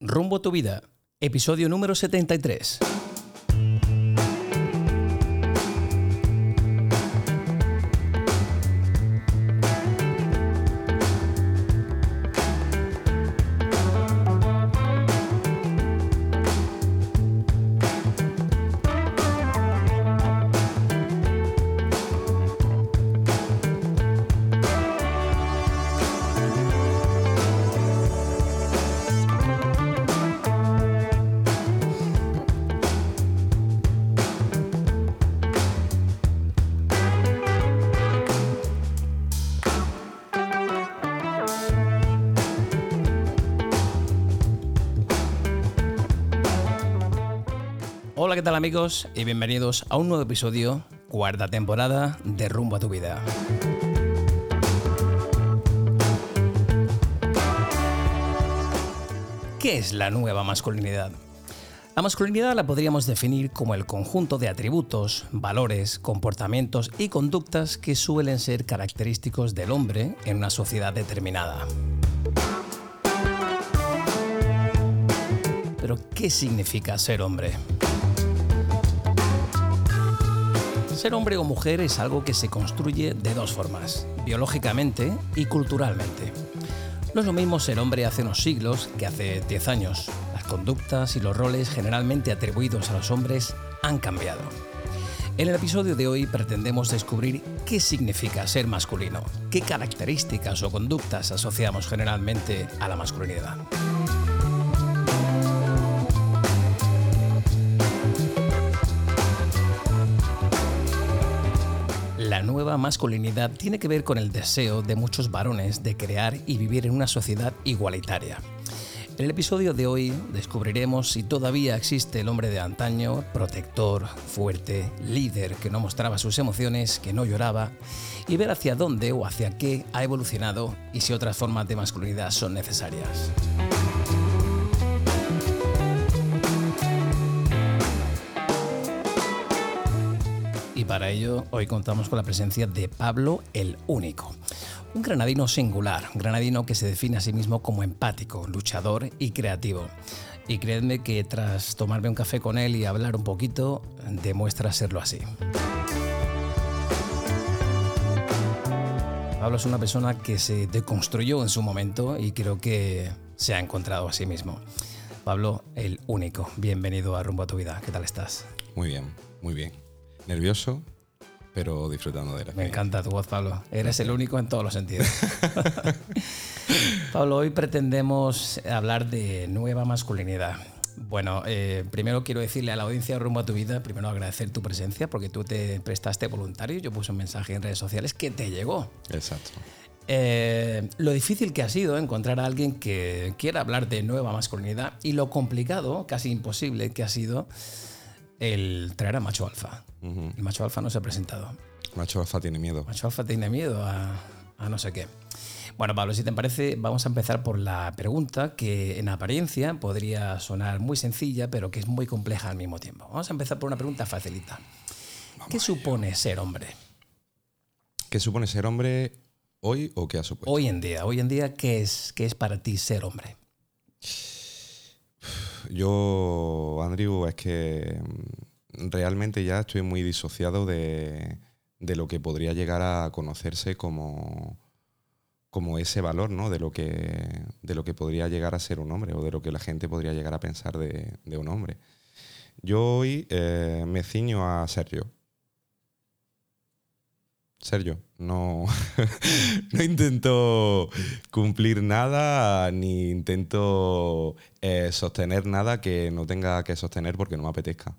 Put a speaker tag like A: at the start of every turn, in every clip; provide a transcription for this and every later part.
A: Rumbo a tu vida, episodio número 73. Amigos? Y bienvenidos a un nuevo episodio, cuarta temporada de Rumbo a tu vida. ¿Qué es la nueva masculinidad? La masculinidad la podríamos definir como el conjunto de atributos, valores, comportamientos y conductas que suelen ser característicos del hombre en una sociedad determinada. Pero, ¿qué significa ser hombre? Ser hombre o mujer es algo que se construye de dos formas, biológicamente y culturalmente. No es lo mismo ser hombre hace unos siglos que hace 10 años. Las conductas y los roles generalmente atribuidos a los hombres han cambiado. En el episodio de hoy pretendemos descubrir qué significa ser masculino, qué características o conductas asociamos generalmente a la masculinidad. Masculinidad tiene que ver con el deseo de muchos varones de crear y vivir en una sociedad igualitaria. En el episodio de hoy descubriremos si todavía existe el hombre de antaño, protector, fuerte, líder que no mostraba sus emociones, que no lloraba, y ver hacia dónde o hacia qué ha evolucionado y si otras formas de masculinidad son necesarias. Y para ello hoy contamos con la presencia de Pablo el Único, un granadino singular, un granadino que se define a sí mismo como empático, luchador y creativo. Y creedme que tras tomarme un café con él y hablar un poquito, demuestra serlo así. Pablo es una persona que se deconstruyó en su momento y creo que se ha encontrado a sí mismo. Pablo, el único, bienvenido a Rumbo a tu vida. ¿Qué tal estás?
B: Muy bien, muy bien. Nervioso, pero disfrutando de la
A: Me encanta tu voz, Pablo. Eres el único en todos los sentidos. Pablo, hoy pretendemos hablar de nueva masculinidad. Bueno, eh, primero quiero decirle a la audiencia rumbo a tu vida, primero agradecer tu presencia porque tú te prestaste voluntario. Yo puse un mensaje en redes sociales que te llegó.
B: Exacto.
A: Eh, lo difícil que ha sido encontrar a alguien que quiera hablar de nueva masculinidad y lo complicado, casi imposible que ha sido el traer a macho alfa. El macho alfa no se ha presentado.
B: Macho alfa tiene miedo.
A: Macho alfa tiene miedo a, a no sé qué. Bueno, Pablo, si te parece, vamos a empezar por la pregunta que en apariencia podría sonar muy sencilla, pero que es muy compleja al mismo tiempo. Vamos a empezar por una pregunta facilita. ¿Qué supone ser hombre?
B: ¿Qué supone ser hombre hoy o qué ha supuesto?
A: Hoy en día, hoy en día, ¿qué es, qué es para ti ser hombre?
B: Yo, Andrew, es que mm, realmente ya estoy muy disociado de, de lo que podría llegar a conocerse como, como ese valor, ¿no? De lo, que, de lo que podría llegar a ser un hombre o de lo que la gente podría llegar a pensar de, un hombre. Yo hoy eh, me ciño a ser yo. Ser yo. No, no intento cumplir nada ni intento eh, sostener nada que no tenga que sostener porque no me apetezca.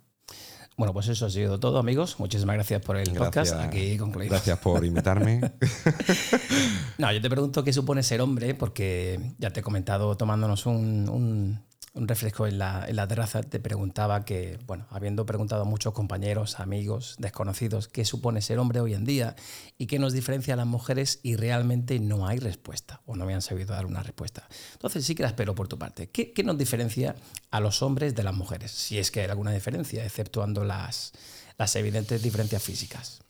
A: Bueno, pues eso ha sido todo, amigos. Muchísimas gracias por el podcast. Aquí concluimos.
B: Gracias por invitarme.
A: No, yo te pregunto qué supone ser hombre, porque ya te he comentado tomándonos un, un- un refresco en la, en terraza, te preguntaba que, bueno, habiendo preguntado a muchos compañeros, amigos, desconocidos, qué supone ser hombre hoy en día y qué nos diferencia a las mujeres y realmente no hay respuesta o no me han sabido dar una respuesta. Entonces sí que la espero por tu parte. ¿Qué, qué nos diferencia a los hombres de las mujeres? Si es que hay alguna diferencia, exceptuando las, las evidentes diferencias físicas.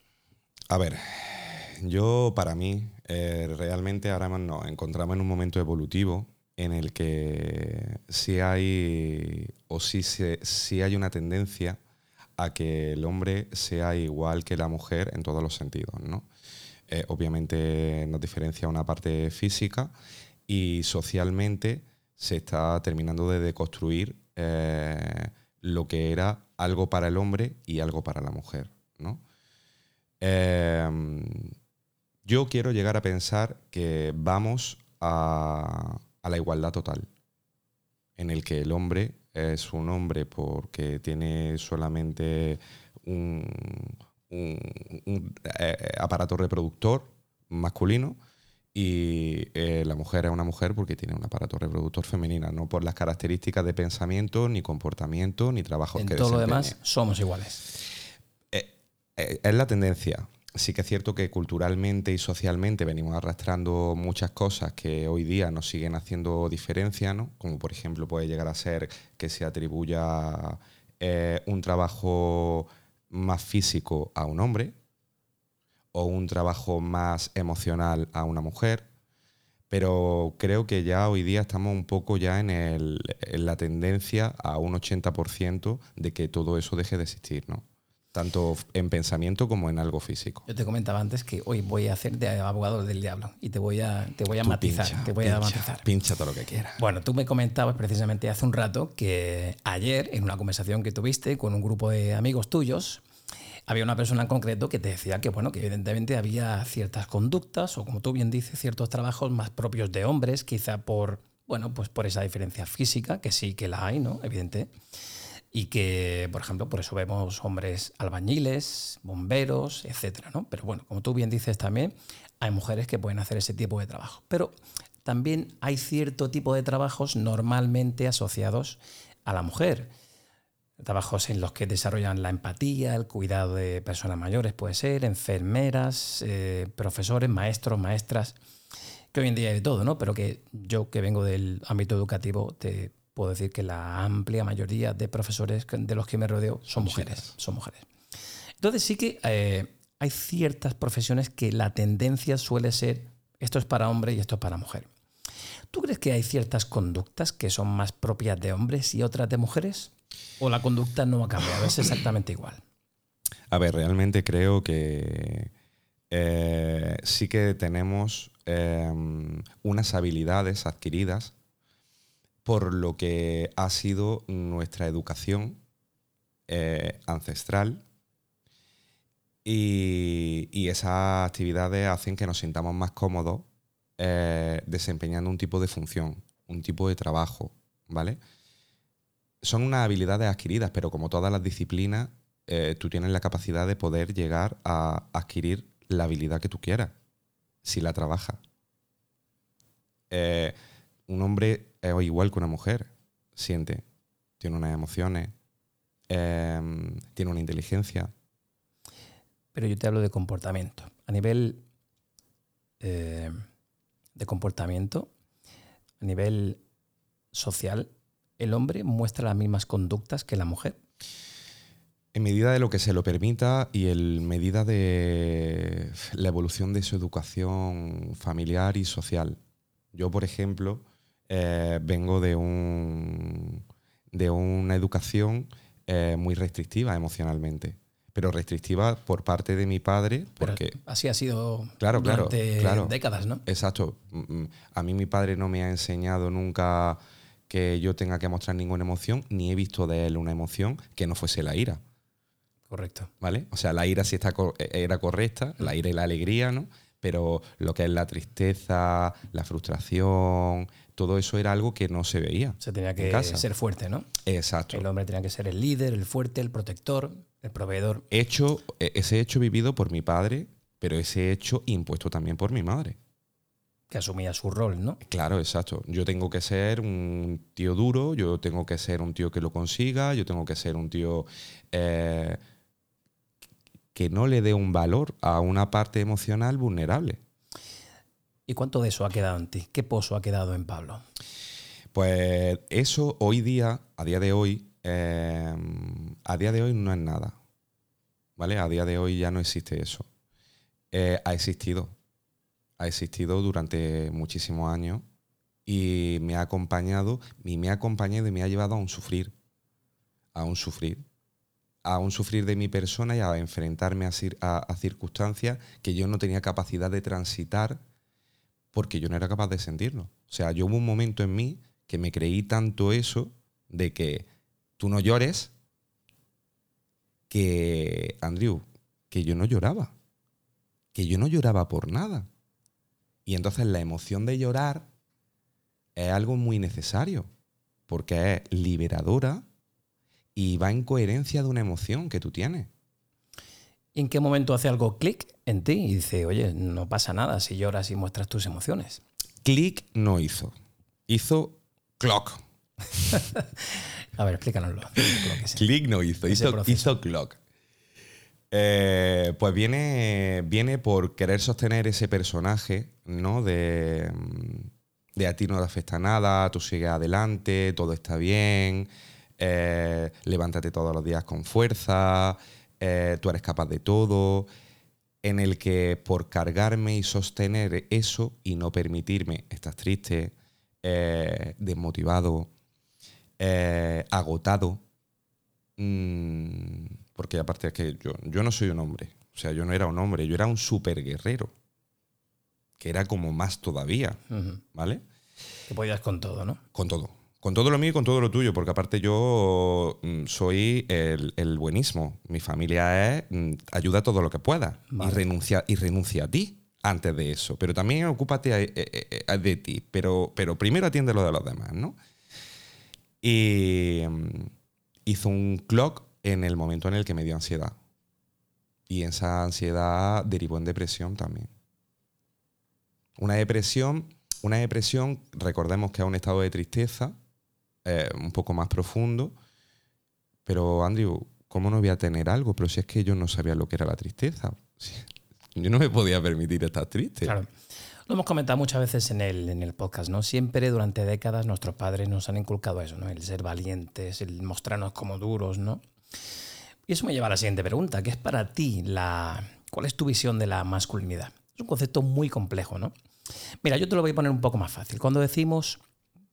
B: A ver, yo para mí, eh, realmente ahora nos encontramos en un momento evolutivo en el que sí hay o sí, hay una tendencia a que el hombre sea igual que la mujer en todos los sentidos. ¿no? Eh, obviamente nos diferencia una parte física y socialmente se está terminando de deconstruir eh, lo que era algo para el hombre y algo para la mujer. ¿no? Em, yo quiero llegar a pensar que vamos a, la igualdad total, en el que el hombre es un hombre porque tiene solamente un, eh, aparato reproductor masculino y eh, la mujer es una mujer porque tiene un aparato reproductor femenino, no por las características de pensamiento, ni comportamiento, ni trabajo
A: en todo lo demás somos iguales.
B: Eh, es la tendencia sí que es cierto que culturalmente y socialmente venimos arrastrando muchas cosas que hoy día nos siguen haciendo diferencia, ¿no? Como por ejemplo puede llegar a ser que se atribuya eh, un trabajo más físico a un hombre o un trabajo más emocional a una mujer. Pero creo que ya hoy día estamos un poco ya en, en la tendencia a un 80% de que todo eso deje de existir, ¿no? Tanto en pensamiento como en algo físico.
A: Yo te comentaba antes que hoy voy a hacer de abogado del diablo y te voy a, te voy a matizar. te voy
B: pincha,
A: a matizar.
B: Pincha todo lo que quieras.
A: Bueno, tú me comentabas precisamente hace un rato que ayer, en una conversación que tuviste con un grupo de amigos tuyos, había una persona en concreto que te decía que, bueno, que evidentemente había ciertas conductas o, como tú bien dices, ciertos trabajos más propios de hombres, quizá por, bueno, pues por esa diferencia física, que sí que la hay, ¿no? Evidente y que, por ejemplo, por eso vemos hombres albañiles, bomberos, etcétera, ¿no? Pero bueno, como tú bien dices también, hay mujeres que pueden hacer ese tipo de trabajo. Pero también hay cierto tipo de trabajos normalmente asociados a la mujer. Trabajos en los que desarrollan la empatía, el cuidado de personas mayores, puede ser, enfermeras, eh, profesores, maestros, maestras, que hoy en día hay de todo, ¿no? Pero que yo que vengo del ámbito educativo te puedo decir que la amplia mayoría de profesores de los que me rodeo son mujeres. Son mujeres. Entonces sí que eh, hay ciertas profesiones que la tendencia suele ser esto es para hombre y esto es para mujer. ¿Tú crees que hay ciertas conductas que son más propias de hombres y otras de mujeres? ¿O la conducta no ha cambiado? Es exactamente igual.
B: A ver, realmente creo que eh, sí que tenemos eh, unas habilidades adquiridas por lo que ha sido nuestra educación eh, ancestral y, esas actividades hacen que nos sintamos más cómodos eh, desempeñando un tipo de función, un tipo de trabajo, ¿vale? Son unas habilidades adquiridas, pero como todas las disciplinas, eh, tú tienes la capacidad de poder llegar a adquirir la habilidad que tú quieras, si la trabajas. un hombre es igual que una mujer. Siente, tiene unas emociones, em, tiene una inteligencia.
A: Pero yo te hablo de comportamiento. A nivel eh, de comportamiento, a nivel social, ¿el hombre muestra las mismas conductas que la mujer?
B: En medida de lo que se lo permita y en medida de la evolución de su educación familiar y social. Yo, por ejemplo, eh, vengo de, un, de una educación eh, muy restrictiva emocionalmente pero restrictiva por parte de mi padre. Porque,
A: así ha sido claro, durante décadas, ¿no?
B: Exacto. Mm, mm, a mí mi padre no me ha enseñado nunca que yo tenga que mostrar ninguna emoción, ni he visto de él una emoción que no fuese la ira.
A: Correcto.
B: ¿Vale? O sea, la ira sí está, era correcta, la ira y la alegría, ¿no? Pero lo que es la tristeza, la frustración, todo eso era algo que no se veía.
A: Se tenía que ser fuerte, ¿no?
B: Exacto.
A: El hombre tenía que ser el líder, el fuerte, el protector, el proveedor.
B: Hecho, e, ese hecho vivido por mi padre, pero ese hecho impuesto también por mi madre.
A: Que asumía su rol, ¿no?
B: Claro, exacto. Yo tengo que ser un tío duro, yo tengo que ser un tío que lo consiga, yo tengo que ser un tío eh, que no le dé un valor a una parte emocional vulnerable.
A: ¿Y cuánto de eso ha quedado en ti? ¿Qué pozo ha quedado en Pablo?
B: Pues eso hoy día, a día de hoy, em, a día de hoy no es nada. ¿Vale? A día de hoy ya no existe eso. Eh, ha existido. Ha existido durante muchísimos años y me ha acompañado, y me ha acompañado y me ha llevado a un sufrir, a un sufrir, a un sufrir de mi persona y a enfrentarme a, circunstancias que yo no tenía capacidad de transitar porque yo no era capaz de sentirlo. O sea, yo hubo un momento en mí que me creí tanto eso de que tú no llores, que, Andrew, que yo no lloraba, que yo no lloraba por nada. Y entonces la emoción de llorar es algo muy necesario, porque es liberadora y va en coherencia de una emoción que tú tienes.
A: ¿En qué momento hace algo clic en ti y dice, oye, no pasa nada si lloras y muestras tus emociones?
B: Clic no hizo. Hizo clock.
A: A ver, explícanoslo.
B: Click no hizo, hizo, clock. Eh, pues viene, viene por querer sostener ese personaje, ¿no? De, de a ti no te afecta nada, tú sigues adelante, todo está bien, eh, levántate todos los días con fuerza, eh, tú eres capaz de todo, en el que por cargarme y sostener eso y no permitirme, estás triste, eh, desmotivado, agotado, mm, porque aparte es que yo, yo no soy un hombre, o sea, yo no era un hombre, yo era un super guerrero que era como más todavía, ¿vale?
A: Que podías con todo, ¿no?
B: Con todo. Con todo lo mío y con todo lo tuyo, porque aparte yo mm, soy el, buenísimo. Mi familia es mm, ayuda todo lo que pueda y, renuncia, y renuncia a ti antes de eso. Pero también ocúpate eh, eh, eh, de ti. Pero, pero primero atiende lo de los demás, ¿no? Y mm, hizo un clock en el momento en el que me dio ansiedad. Y esa ansiedad derivó en depresión también. Una depresión, una depresión, recordemos que es un estado de tristeza eh, un poco más profundo. Pero, Andrew, ¿cómo no voy a tener algo? Pero si es que yo no sabía lo que era la tristeza. Yo no me podía permitir estar triste.
A: Claro. Lo hemos comentado muchas veces en el, en el podcast, ¿no? Siempre durante décadas nuestros padres nos han inculcado eso, ¿no? El ser valientes, el mostrarnos como duros, ¿no? Y eso me lleva a la siguiente pregunta, ¿qué es para ti la... ¿Cuál es tu visión de la masculinidad? Es un concepto muy complejo, ¿no? Mira, yo te lo voy a poner un poco más fácil. Cuando decimos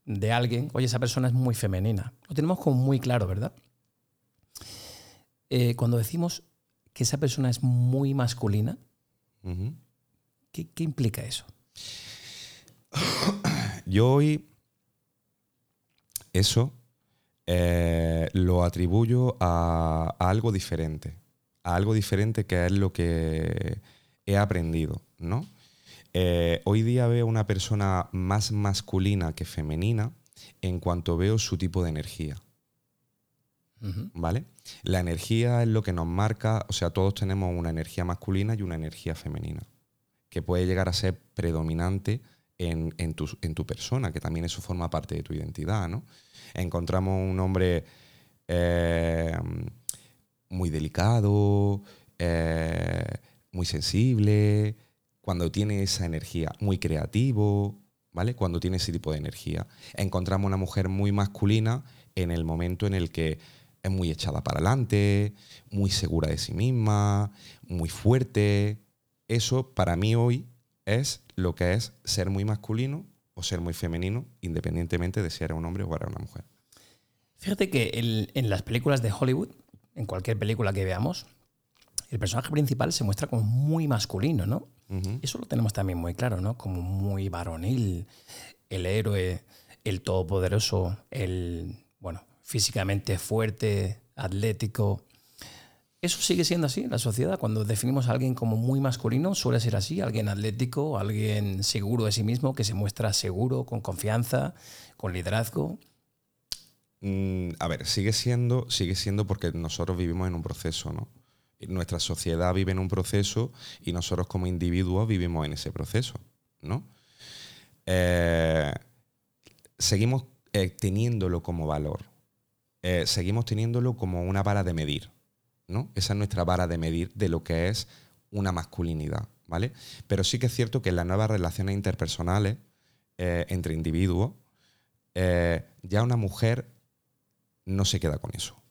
A: de alguien, oye, esa persona es muy femenina, lo tenemos como muy claro, ¿verdad? Eh, cuando decimos que esa persona es muy masculina, ¿qué, implica eso?
B: Yo hoy eso eh, lo atribuyo a, algo diferente, a algo diferente que es lo que he aprendido, ¿no? Eh, hoy día veo una persona más masculina que femenina en cuanto veo su tipo de energía. ¿Vale? La energía es lo que nos marca, o sea, todos tenemos una energía masculina y una energía femenina, que puede llegar a ser predominante en, tu, persona, que también eso forma parte de tu identidad, ¿no? Encontramos un hombre eh, muy delicado, eh, muy sensible, cuando tiene esa energía, muy creativo, ¿vale? Cuando tiene ese tipo de energía. Encontramos una mujer muy masculina en el momento en el que es muy echada para adelante, muy segura de sí misma, muy fuerte. Eso para mí hoy es lo que es ser muy masculino o ser muy femenino, independientemente de si era un hombre o era una mujer.
A: Fíjate que en las películas de Hollywood, en cualquier película que veamos, el personaje principal se muestra como muy masculino, ¿no? Eso lo tenemos también muy claro, ¿no? Como muy varonil, el héroe, el todopoderoso, el, bueno, físicamente fuerte, atlético. Eso sigue siendo así en la sociedad. Cuando definimos a alguien como muy masculino, suele ser así, alguien atlético, alguien seguro de sí mismo, que se muestra seguro, con confianza, con liderazgo.
B: Mm, a ver, sigue siendo, sigue siendo porque nosotros vivimos en un proceso, ¿no? Nuestra sociedad vive en un proceso y nosotros como individuos vivimos en ese proceso, ¿no? Eh, seguimos eh, teniéndolo como valor, eh, seguimos teniéndolo como una vara de medir, ¿no? Esa es nuestra vara de medir de lo que es una masculinidad, ¿vale? Pero sí que es cierto que en las nuevas relaciones interpersonales entre individuos, ya una mujer no se queda con eso.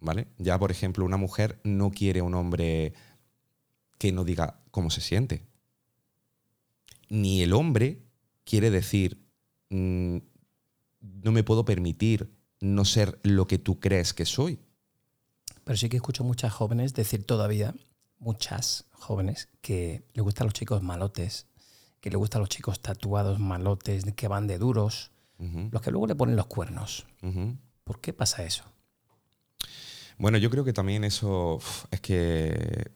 B: ¿Vale? Ya, por ejemplo, una mujer no quiere un hombre que no diga cómo se siente. Ni el hombre quiere decir mm, no me puedo permitir no ser lo que tú crees que soy.
A: Pero sí que escucho muchas jóvenes decir todavía, muchas jóvenes, que le gustan los chicos malotes, que le gustan los chicos tatuados malotes, que van de duros, los que luego le ponen los cuernos. ¿Por qué pasa eso?
B: Bueno, yo creo que también eso es que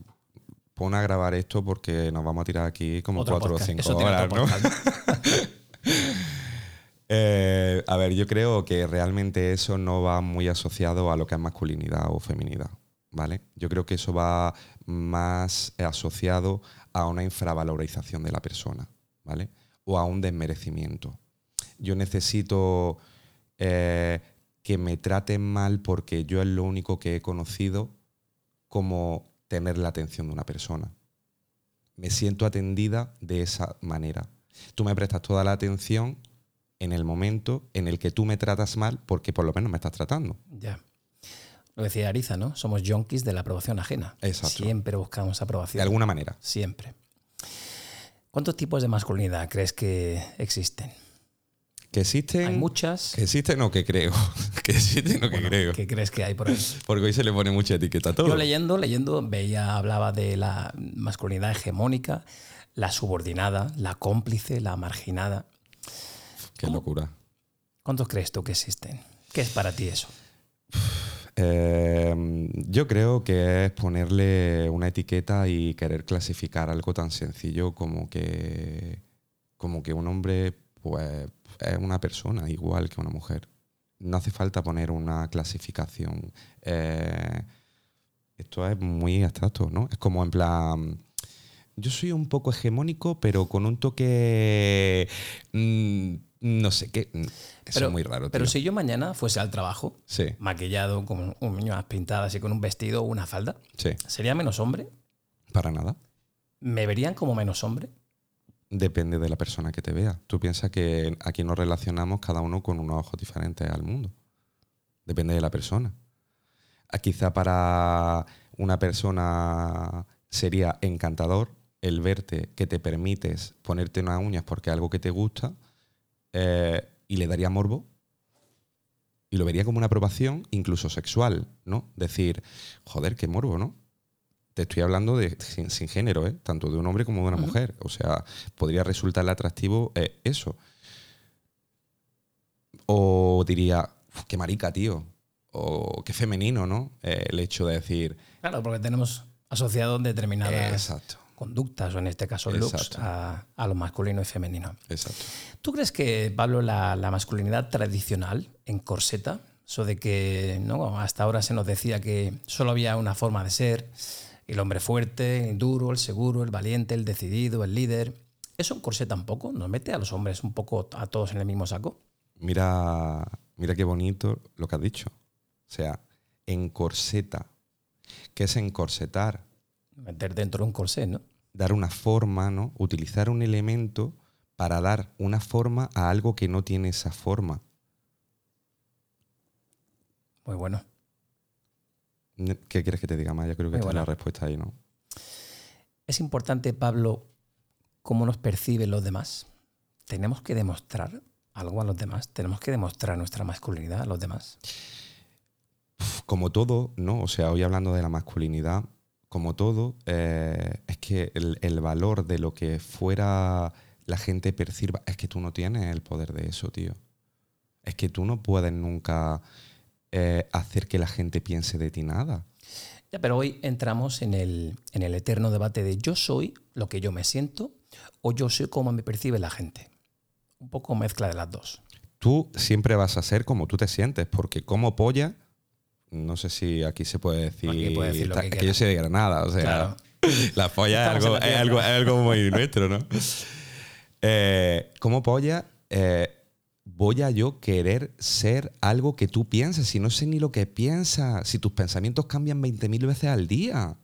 B: pon a grabar esto porque nos vamos a tirar aquí como
A: Otro
B: cuatro o cinco horas, ¿no? Eh, a ver, yo creo que realmente eso no va muy asociado a lo que es masculinidad o feminidad, ¿vale? Yo creo que eso va más asociado a una infravalorización de la persona, ¿vale? O a un desmerecimiento. Yo necesito eh, que me traten mal porque yo es lo único que he conocido como tener la atención de una persona. Me siento atendida de esa manera. Tú me prestas toda la atención en el momento en el que tú me tratas mal porque por lo menos me estás tratando.
A: Ya. Lo decía Ariza, ¿no? Somos yonkis de la aprobación ajena.
B: Exacto.
A: Siempre buscamos aprobación.
B: De alguna manera.
A: Siempre. ¿Cuántos tipos de masculinidad crees que existen?
B: Que existen...
A: Hay muchas.
B: Que existen o que creo. que existen o que
A: Bueno,
B: creo.
A: ¿Qué crees que hay por ahí?
B: Porque hoy se le pone mucha etiqueta a todo.
A: Yo leyendo, leyendo, veía, hablaba de la masculinidad hegemónica, la subordinada, la cómplice, la marginada.
B: Qué locura.
A: ¿Cuántos crees tú que existen? ¿Qué es para ti eso?
B: Eh, yo creo que es ponerle una etiqueta y querer clasificar algo tan sencillo como que, como que un hombre pues, es una persona igual que una mujer. No hace falta poner una clasificación. Eh, esto es muy abstracto, ¿no? Es como en plan, yo soy un poco hegemónico, pero con un toque, mm, no sé qué. mm, Eso
A: Pero-
B: es muy raro.
A: Pero si yo mañana fuese al trabajo,
B: Sí,
A: maquillado, con un uñas pintadas y con un vestido o una falda,
B: sí,
A: ¿sería menos hombre?
B: para nada.
A: ¿Me verían como menos hombre?
B: Depende de la persona que te vea. Tú piensas que aquí nos relacionamos cada uno con unos ojos diferentes al mundo. Depende de la persona. Ah, Quizá para una persona sería encantador el verte que te permites ponerte unas uñas porque es algo que te gusta eh, y le daría morbo y lo vería como una aprobación incluso sexual, ¿no? Decir, joder, qué morbo, ¿no? Te estoy hablando de sin, sin género, ¿eh? Tanto de un hombre como de una mujer. O sea, podría resultarle atractivo eh, eso. O diría, "Uf, qué marica, tío. O qué femenino, ¿no? Eh, el hecho de decir,
A: Claro, porque tenemos asociado determinadas
B: exacto,
A: conductas, o en este caso looks, a, a lo masculino y femenino.
B: exacto.
A: ¿Tú crees que, Pablo, la, la masculinidad tradicional en corseta, eso de que ¿no? hasta ahora se nos decía que solo había una forma de ser, el hombre fuerte, el duro, el seguro, el valiente, el decidido, el líder, ¿eso en corseta un poco? ¿Nos mete a los hombres un poco a todos en el mismo saco?
B: Mira, mira qué bonito lo que has dicho. O sea, encorseta. ¿Qué es encorsetar?
A: Meter dentro de un corsé, ¿no?
B: Dar una forma, ¿no? Utilizar un elemento para dar una forma a algo que no tiene esa forma.
A: Muy bueno.
B: ¿Qué quieres que te diga más? Yo creo que está la respuesta ahí, ¿no?
A: Es importante, Pablo, cómo nos perciben los demás. Tenemos que demostrar algo a los demás. Tenemos que demostrar nuestra masculinidad a los demás.
B: como todo, ¿no? O sea, hoy hablando de la masculinidad, como todo, eh, es que el, el valor de lo que fuera la gente perciba, es que tú no tienes el poder de eso, tío. Es que tú no puedes nunca eh, hacer que la gente piense de ti nada.
A: Ya, pero hoy entramos en el, en el eterno debate de yo soy lo que yo me siento o yo soy como me percibe la gente. Un poco mezcla de las dos.
B: Tú siempre vas a ser como tú te sientes, porque como polla, no sé si aquí se puede decir,
A: Aquí puede decir lo que
B: yo soy de Granada, o sea,
A: Claro.
B: la polla es algo, es algo muy nuestro, ¿no? Eh, como polla, eh, voy a yo querer ser algo que tú piensas, si no sé ni lo que piensas, si tus pensamientos cambian 20.000 veces al día.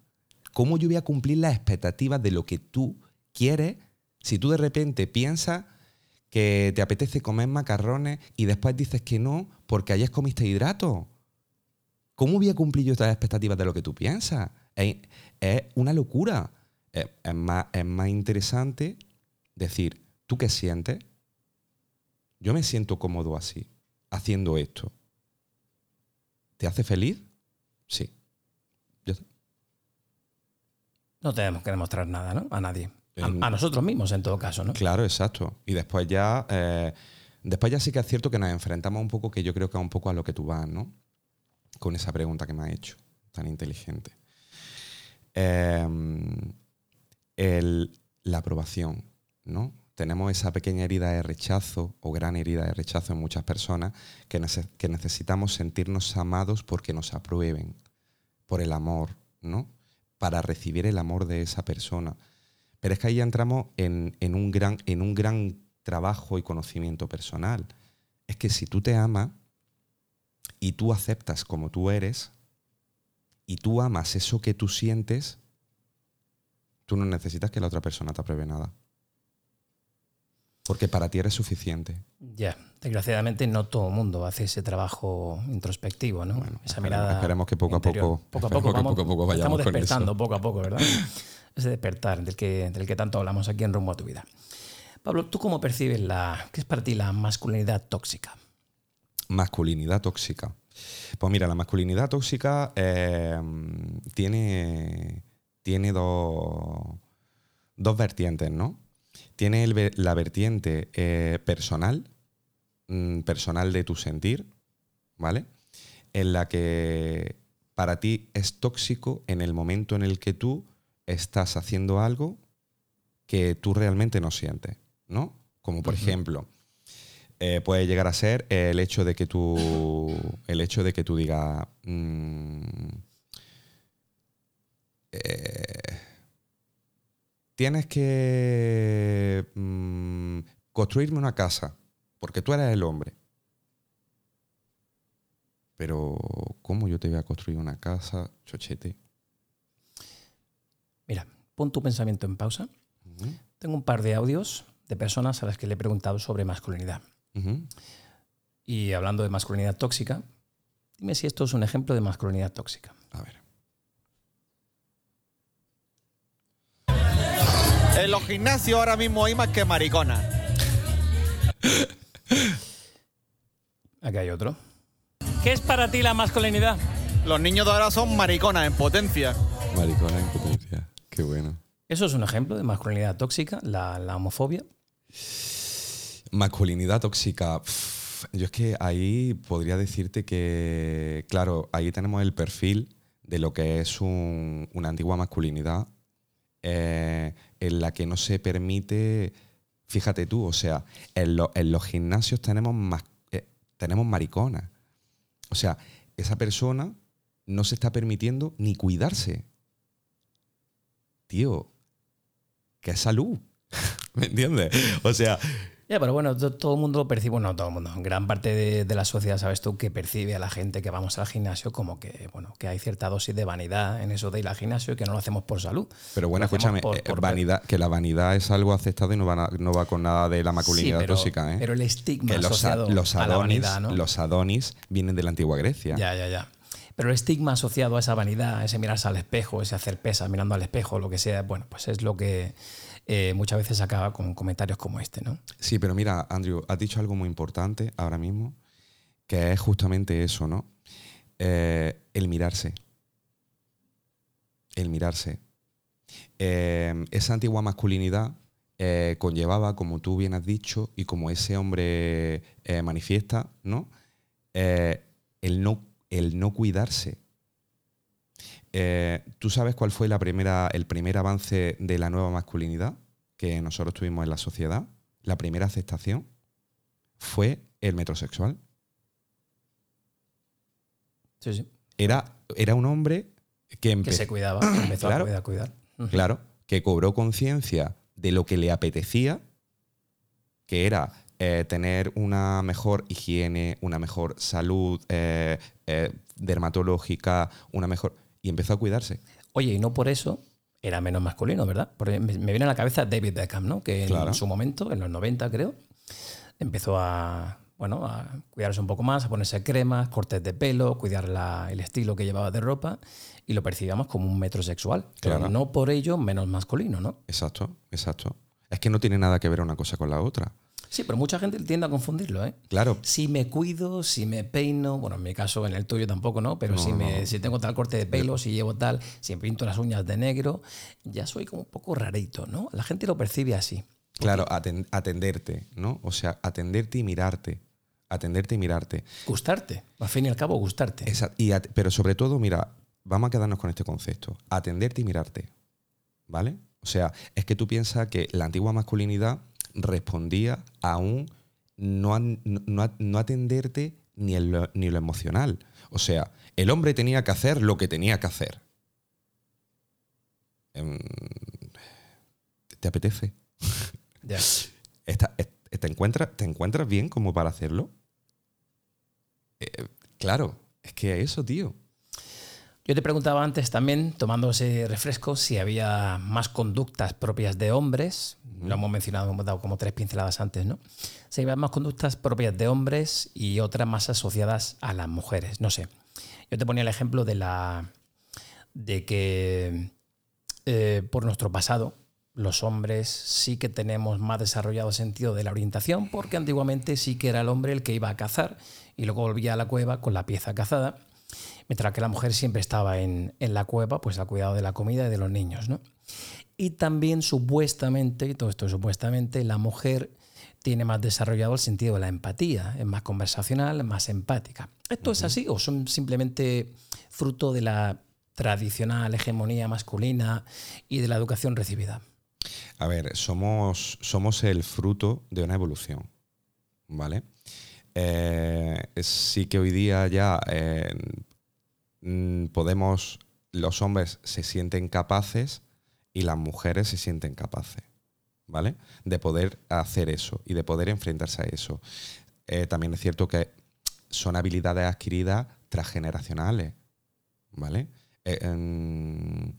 B: ¿Cómo yo voy a cumplir las expectativas de lo que tú quieres si tú de repente piensas que te apetece comer macarrones y después dices que no porque ayer comiste hidratos? ¿Cómo voy a cumplir yo estas expectativas de lo que tú piensas? Es, es una locura. Es, es más, es más interesante decir, ¿tú qué sientes? Yo me siento cómodo así, haciendo esto. ¿Te hace feliz? Sí. Ya está.
A: No tenemos que demostrar nada, ¿no? A nadie. A, nosotros mismos, en todo caso, ¿no?
B: Claro, exacto. Y después ya, eh, después ya sí que es cierto que nos enfrentamos un poco, que yo creo que es un poco a lo que tú vas, ¿no? Con esa pregunta que me has hecho, tan inteligente. Eh, el- la aprobación, ¿no? Tenemos esa pequeña herida de rechazo o gran herida de rechazo en muchas personas que, nece- que necesitamos sentirnos amados porque nos aprueben, por el amor, ¿no? Para recibir el amor de esa persona. Pero es que ahí ya entramos en, en un gran, en un gran trabajo y conocimiento personal. Es que si tú te amas y tú aceptas como tú eres y tú amas eso que tú sientes, tú no necesitas que la otra persona te apruebe nada. Porque para ti eres suficiente.
A: Ya, desgraciadamente no todo el mundo hace ese trabajo introspectivo, ¿no?
B: Bueno,
A: Esa
B: esperemos-
A: mirada.
B: esperemos que poco a poco-
A: poco a poco, vamos,
B: poco a poco vayamos
A: estamos
B: con
A: despertando
B: eso.
A: poco a poco, ¿verdad? Ese despertar del que, del que tanto hablamos aquí en Rumbo a tu vida. Pablo, ¿tú cómo percibes la, qué es para ti la masculinidad tóxica?
B: Masculinidad tóxica. Pues mira, la masculinidad tóxica eh, tiene, tiene dos, dos vertientes, ¿no? Tiene el la vertiente eh, personal, mm, personal de tu sentir, ¿vale? En la que para ti es tóxico en el momento en el que tú estás haciendo algo que tú realmente no sientes, ¿no? Como por ejemplo, eh, puede llegar a ser el hecho de que tú, el hecho de que tú digas, mm, eh, tienes que mm, construirme una casa, porque tú eres el hombre. Pero, ¿cómo yo te voy a construir una casa, chochete?
A: Mira, pon tu pensamiento en pausa. Tengo un par de audios de personas a las que le he preguntado sobre masculinidad. Y hablando de masculinidad tóxica, dime si esto es un ejemplo de masculinidad tóxica.
B: A ver.
C: En los gimnasios ahora mismo hay más que mariconas.
A: Aquí hay otro. ¿Qué es para ti la masculinidad?
C: Los niños de ahora son mariconas en potencia.
B: Maricona en potencia. Qué bueno.
A: Eso es un ejemplo de masculinidad tóxica, la, la homofobia.
B: Masculinidad tóxica. Pff, Yo es que ahí podría decirte que, claro, ahí tenemos el perfil de lo que es un- una antigua masculinidad eh, en la que no se permite, fíjate tú, o sea, en, en los gimnasios tenemos, mas- eh, tenemos mariconas. O sea, esa persona no se está permitiendo ni cuidarse. Tío, es salud. ¿Me entiendes? O sea,
A: Ya, pero bueno, to- todo el mundo lo percibe, no todo el mundo, gran parte de, de la sociedad, sabes tú, que percibe a la gente que vamos al gimnasio como que, bueno, que hay cierta dosis de vanidad en eso de ir al gimnasio y que no lo hacemos por salud.
B: Pero bueno, escúchame,
A: por-
B: eh,
A: por-
B: vanidad, que la vanidad es algo aceptado y no va, no va con nada de la masculinidad
A: Sí, pero,
B: tóxica, ¿eh?
A: pero el estigma
B: que los, a-
A: asociado
B: los
A: a la
B: adonis,
A: vanidad, ¿no?
B: los adonis vienen de la antigua Grecia.
A: Ya, ya, ya. Pero el estigma asociado a esa vanidad, ese mirarse al espejo, ese hacer pesas mirando al espejo, lo que sea, bueno, pues es lo que eh, muchas veces acaba con comentarios como este, ¿no?
B: Sí, pero mira, Andrew, has dicho algo muy importante ahora mismo, que es justamente eso, ¿no? Eh, el mirarse. El mirarse. Eh, esa antigua masculinidad conllevaba, como tú bien has dicho, y como ese hombre manifiesta, ¿no? El no, el no cuidarse. Eh, ¿Tú sabes cuál fue la primera, el primer avance de la nueva masculinidad que nosotros tuvimos en la sociedad? La primera aceptación fue el metrosexual.
A: Sí, sí.
B: Era, era un hombre que
A: Que se cuidaba, que empezó
B: Claro.
A: a cuidar,
B: claro, que cobró conciencia de lo que le apetecía, que era eh, tener una mejor higiene, una mejor salud eh, eh, dermatológica, una mejor... Y empezó a cuidarse.
A: Oye, y no por eso era menos masculino, ¿verdad? Porque me me viene a la cabeza David Beckham, ¿no? Que en
B: Claro.
A: su momento, en los 90 creo, empezó a, bueno, a cuidarse un poco más, a ponerse cremas, cortes de pelo, cuidar la- el estilo que llevaba de ropa y lo percibíamos como un metrosexual. Pero
B: Claro.
A: no por ello menos masculino, ¿no?
B: Exacto, exacto. Es que no tiene nada que ver una cosa con la otra.
A: Sí, pero mucha gente tiende a confundirlo, ¿eh?
B: Claro,
A: Si me cuido, si me peino, bueno, en mi caso, en el tuyo tampoco, ¿no? Pero si, me, si tengo tal corte de pelo, si llevo tal, si me pinto las uñas de negro, ya soy como un poco rarito, ¿no? La gente lo percibe así.
B: claro, aten- atenderte, ¿no? O sea, atenderte y mirarte. Atenderte y mirarte.
A: Gustarte, al fin y al cabo, gustarte.
B: Esa- y pero sobre todo, mira, vamos a quedarnos con este concepto. Atenderte y mirarte. ¿Vale? O sea, es que tú piensas que la antigua masculinidad respondía a un no, no- no atenderte ni, en lo, ni lo emocional. O sea, el hombre tenía que hacer lo que tenía que hacer. Em, ¿Te apetece?
A: Ya.
B: ¿Te encuentras, ¿Te encuentras bien como para hacerlo? Eh, claro, es que eso, tío.
A: Yo te preguntaba antes también, tomando ese refresco, si había más conductas propias de hombres. Lo hemos mencionado, hemos dado como tres pinceladas antes, ¿no? Si había más conductas propias de hombres y otras más asociadas a las mujeres. No sé. Yo te ponía el ejemplo de la. de que eh, por nuestro pasado, los hombres sí que tenemos más desarrollado sentido de la orientación, porque antiguamente sí que era el hombre el que iba a cazar y luego volvía a la cueva con la pieza cazada, mientras que la mujer siempre estaba en, en la cueva, pues al cuidado de la comida y de los niños, ¿no? Y también supuestamente, y todo esto supuestamente, la mujer tiene más desarrollado el sentido de la empatía, es más conversacional, más empática. ¿Esto es así o son simplemente fruto de la tradicional hegemonía masculina y de la educación recibida?
B: A ver, somos, somos el fruto de una evolución, ¿vale? Eh, sí que hoy día ya eh, podemos, los hombres se sienten capaces y las mujeres se sienten capaces, ¿vale? De poder hacer eso y de poder enfrentarse a eso. Eh, también es cierto que son habilidades adquiridas transgeneracionales, ¿vale? Eh, em,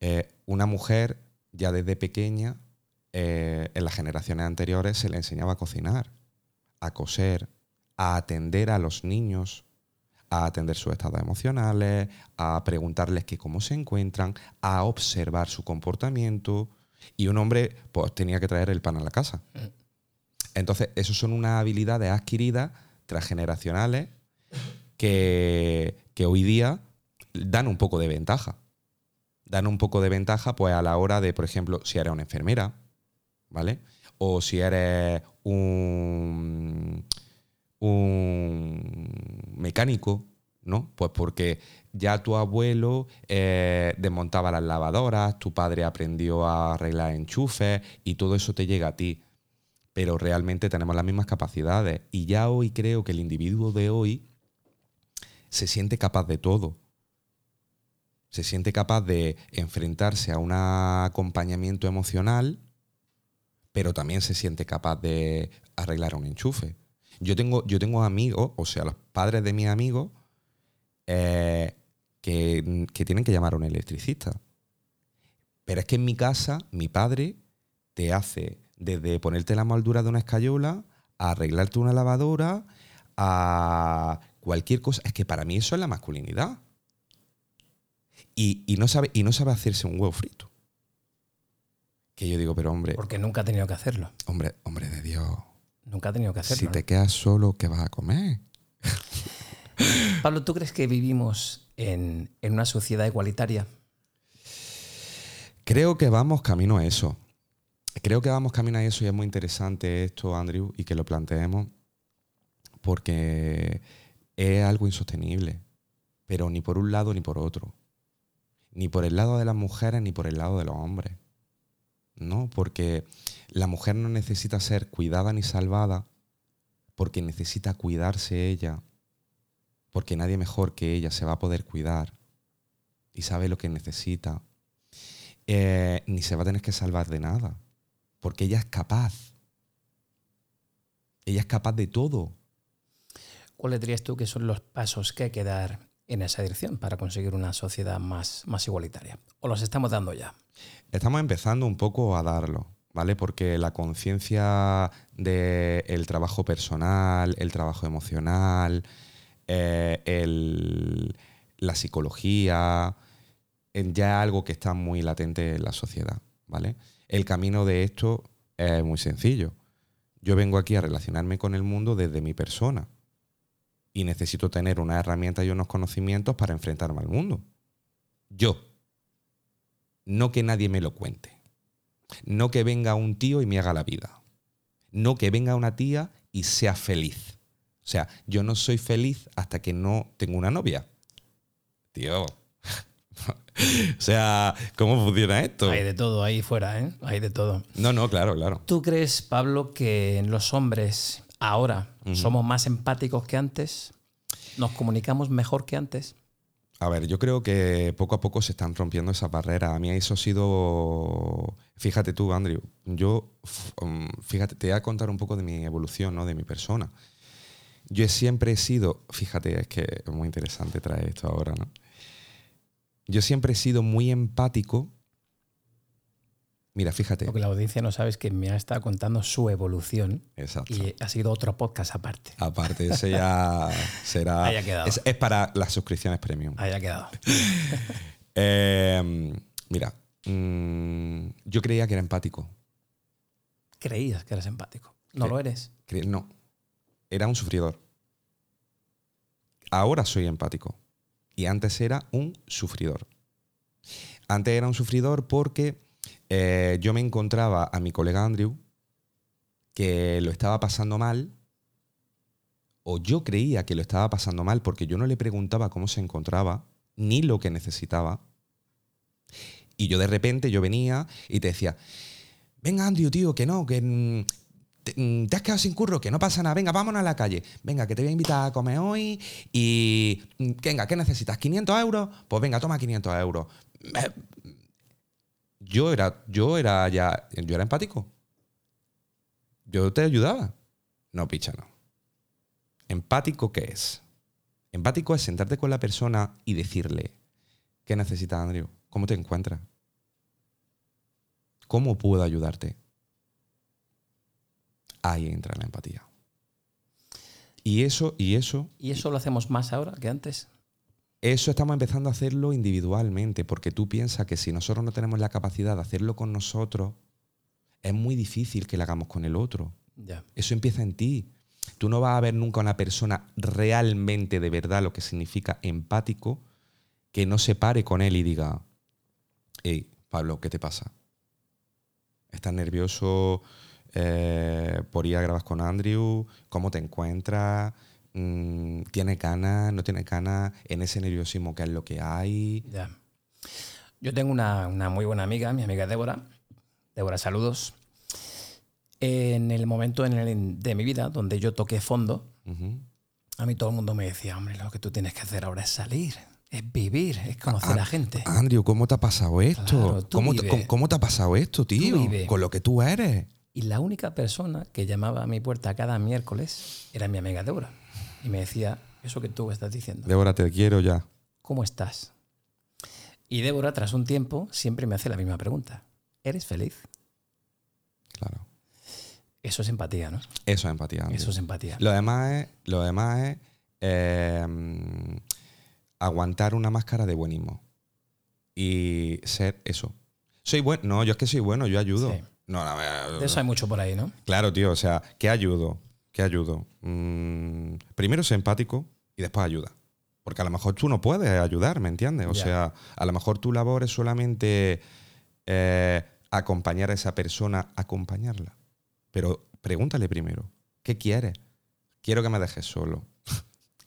B: eh, una mujer ya desde pequeña, en las generaciones anteriores, se le enseñaba a cocinar, a coser, a atender a los niños, a atender sus estados emocionales, a preguntarles que cómo se encuentran, a observar su comportamiento. Y un hombre pues tenía que traer el pan a la casa. Entonces, esas son unas habilidades adquiridas transgeneracionales que, que hoy día dan un poco de ventaja. Dan un poco de ventaja pues, a la hora de, por ejemplo, si eres una enfermera, ¿vale? O si eres un, un mecánico, ¿no? Pues porque ya tu abuelo eh, desmontaba las lavadoras, tu padre aprendió a arreglar enchufes y todo eso te llega a ti. Pero realmente tenemos las mismas capacidades. Y ya hoy creo que el individuo de hoy se siente capaz de todo. Se siente capaz de enfrentarse a un acompañamiento emocional, pero también se siente capaz de arreglar un enchufe. Yo tengo, yo tengo amigos, o sea, los padres de mis amigos, eh, que, que tienen que llamar a un electricista. Pero es que en mi casa, mi padre te hace desde ponerte la moldura de una escayola, a arreglarte una lavadora, a cualquier cosa. Es que para mí eso es la masculinidad. Y, y no, sabe, y no sabe hacerse un huevo frito. Que yo digo, pero hombre,
A: Porque nunca ha tenido que hacerlo.
B: hombre, hombre de Dios.
A: Nunca ha tenido que hacerlo.
B: Si
A: ¿no?
B: te quedas solo, ¿qué vas a comer?
A: Pablo, ¿tú crees que vivimos en, en una sociedad igualitaria?
B: Creo que vamos camino a eso. Creo que vamos camino a eso y es muy interesante esto, Andrew, y que lo planteemos, porque es algo insostenible, pero ni por un lado ni por otro. Ni por el lado de las mujeres ni por el lado de los hombres. ¿No? Porque la mujer no necesita ser cuidada ni salvada, porque necesita cuidarse ella, porque nadie mejor que ella se va a poder cuidar y sabe lo que necesita eh, ni se va a tener que salvar de nada, porque ella es capaz. Ella es capaz de todo.
A: ¿Cuáles dirías tú que son los pasos que hay que dar en esa dirección para conseguir una sociedad más, más igualitaria? ¿O los estamos dando ya?
B: Estamos empezando un poco a darlo, ¿vale? Porque la conciencia del trabajo personal, el trabajo emocional, eh, el- la psicología, ya es algo que está muy latente en la sociedad, ¿vale? El camino de esto es muy sencillo. Yo vengo aquí a relacionarme con el mundo desde mi persona. Y necesito tener unas herramientas y unos conocimientos para enfrentarme al mundo. Yo. No que nadie me lo cuente. No que venga un tío y me haga la vida. No que venga una tía y sea feliz. O sea, yo no soy feliz hasta que no tengo una novia. Tío. o sea, ¿cómo funciona esto?
A: Hay de todo ahí fuera, ¿eh? Hay de todo.
B: No, no, claro, claro.
A: ¿Tú crees, Pablo, que los hombres ahora somos más empáticos que antes? ¿Nos comunicamos mejor que antes?
B: A ver, yo creo que poco a poco se están rompiendo esas barreras. A mí eso ha sido. Fíjate tú, Andrew. Yo, um, fíjate, te voy a contar un poco de mi evolución, ¿no? De mi persona. Yo siempre he sido. Fíjate, es que es muy interesante traer esto ahora, ¿no? Yo siempre he sido muy empático. Mira, fíjate.
A: Lo que la audiencia no sabe es que me ha estado contando su evolución.
B: Exacto.
A: Y ha sido otro podcast aparte.
B: Aparte, ese ya será.
A: Ahí ha quedado.
B: Es, es para las suscripciones premium.
A: Ahí ha quedado.
B: Eh, mira, mm, yo creía que era empático.
A: Creías que eras empático. No lo eres.
B: No, era un sufridor. Ahora soy empático. Y antes era un sufridor. Antes era un sufridor porque eh, yo me encontraba a mi colega Andrew que lo estaba pasando mal, o yo creía que lo estaba pasando mal porque yo no le preguntaba cómo se encontraba, ni lo que necesitaba. Y yo de repente yo venía y te decía, venga Andrew, tío, que no, que mm, te, mm, te has quedado sin curro, que no pasa nada, venga, vámonos a la calle, venga, que te voy a invitar a comer hoy y, mm, venga, ¿qué necesitas? ¿500 euros? Pues venga, toma 500 euros. Yo era, yo era ya, yo era empático. Yo te ayudaba. No, picha, no. ¿Empático qué es? Empático es sentarte con la persona y decirle, ¿qué necesitas, Andrew? ¿Cómo te encuentras? ¿Cómo puedo ayudarte? Ahí entra la empatía. Y eso, y eso,
A: ¿Y eso lo hacemos más ahora que antes?
B: Eso estamos empezando a hacerlo individualmente, porque tú piensas que si nosotros no tenemos la capacidad de hacerlo con nosotros, es muy difícil que lo hagamos con el otro. Eso empieza en ti. Tú no vas a ver nunca a una persona realmente de verdad lo que significa empático que no se pare con él y diga, hey, Pablo, ¿qué te pasa? ¿Estás nervioso eh, por ir a grabar con Andrew? ¿Cómo te encuentras? Mm, ¿Tienes ganas? ¿No tienes ganas? En ese nerviosismo, ¿qué es lo que hay?
A: Ya. Yo tengo una, una muy buena amiga, mi amiga Débora. Débora, saludos. En el momento en el- de mi vida donde yo toqué fondo,
B: Ujú.
A: a mí todo el mundo me decía, hombre, lo que tú tienes que hacer ahora es salir, es vivir, es conocer a gente.
B: Andrew, ¿cómo te ha pasado esto?
A: Claro,
B: ¿Cómo, te, cómo- te ha pasado esto, tío? Con lo que tú eres.
A: Y la única persona que llamaba a mi puerta cada miércoles era mi amiga Débora. Y me decía, eso que tú estás diciendo,
B: Débora, te quiero ya.
A: ¿cómo estás? Y Débora, tras un tiempo, siempre me hace la misma pregunta. ¿Eres feliz?
B: Claro.
A: Eso es empatía, ¿no?
B: Eso es empatía.
A: Eso es empatía.
B: Lo demás es, lo demás es eh, mm, aguantar una máscara de buenismo. Y ser eso. Soy bueno. No, yo es que soy bueno, yo ayudo.
A: Sí.
B: No, no, no,
A: De eso hay mucho por ahí, ¿no?
B: Claro, tío, o sea, ¿qué ayudo? ¿Qué ayudo? Mm, primero ser empático y después ayuda. Porque a lo mejor tú no puedes ayudar, ¿me entiendes? O sea, a lo mejor tu labor es solamente eh, acompañar a esa persona, acompañarla. Pero pregúntale primero, ¿qué quieres? Quiero que me dejes solo.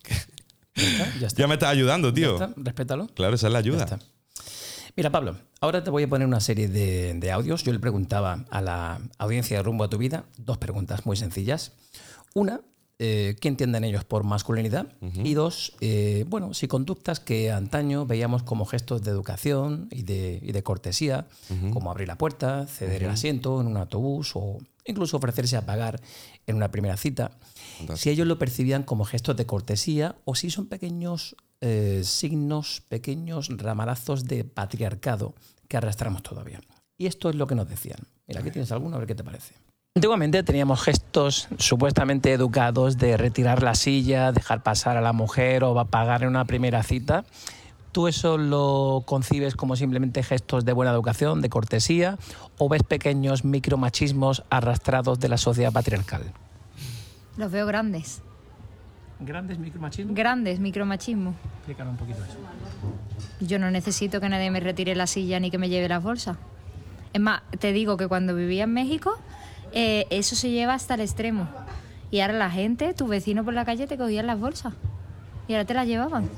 A: Ya está. Ya está.
B: Ya me estás ayudando,
A: Ya
B: tío.
A: está, Respétalo.
B: Claro, esa es la ayuda.
A: Mira, Pablo, ahora te voy a poner una serie de, de audios. Yo le preguntaba a la audiencia de Rumbo a tu Vida dos preguntas muy sencillas. Una, eh, ¿qué entienden ellos por masculinidad? Y dos, eh, bueno, si conductas que antaño veíamos como gestos de educación y de, y de cortesía, como abrir la puerta, ceder el asiento en un autobús o incluso ofrecerse a pagar en una primera cita, si ellos lo percibían como gestos de cortesía o si son pequeños eh, signos, pequeños ramalazos de patriarcado que arrastramos todavía. Y esto es lo que nos decían. Mira, aquí tienes alguno, a ver qué te parece. Antiguamente teníamos gestos supuestamente educados de retirar la silla, dejar pasar a la mujer o pagar en una primera cita, ¿Tú eso lo concibes como simplemente gestos de buena educación, de cortesía, o ves pequeños micromachismos arrastrados de la sociedad patriarcal?
D: Los veo grandes.
A: ¿Grandes micromachismos?
D: Grandes micromachismos.
A: Explícanos un poquito eso.
D: Yo no necesito que nadie me retire la silla ni que me lleve las bolsas. Es más, te digo que cuando vivía en México, eh, eso se lleva hasta el extremo. Y ahora la gente, tu vecino por la calle, te cogían las bolsas. Y ahora te las llevaban.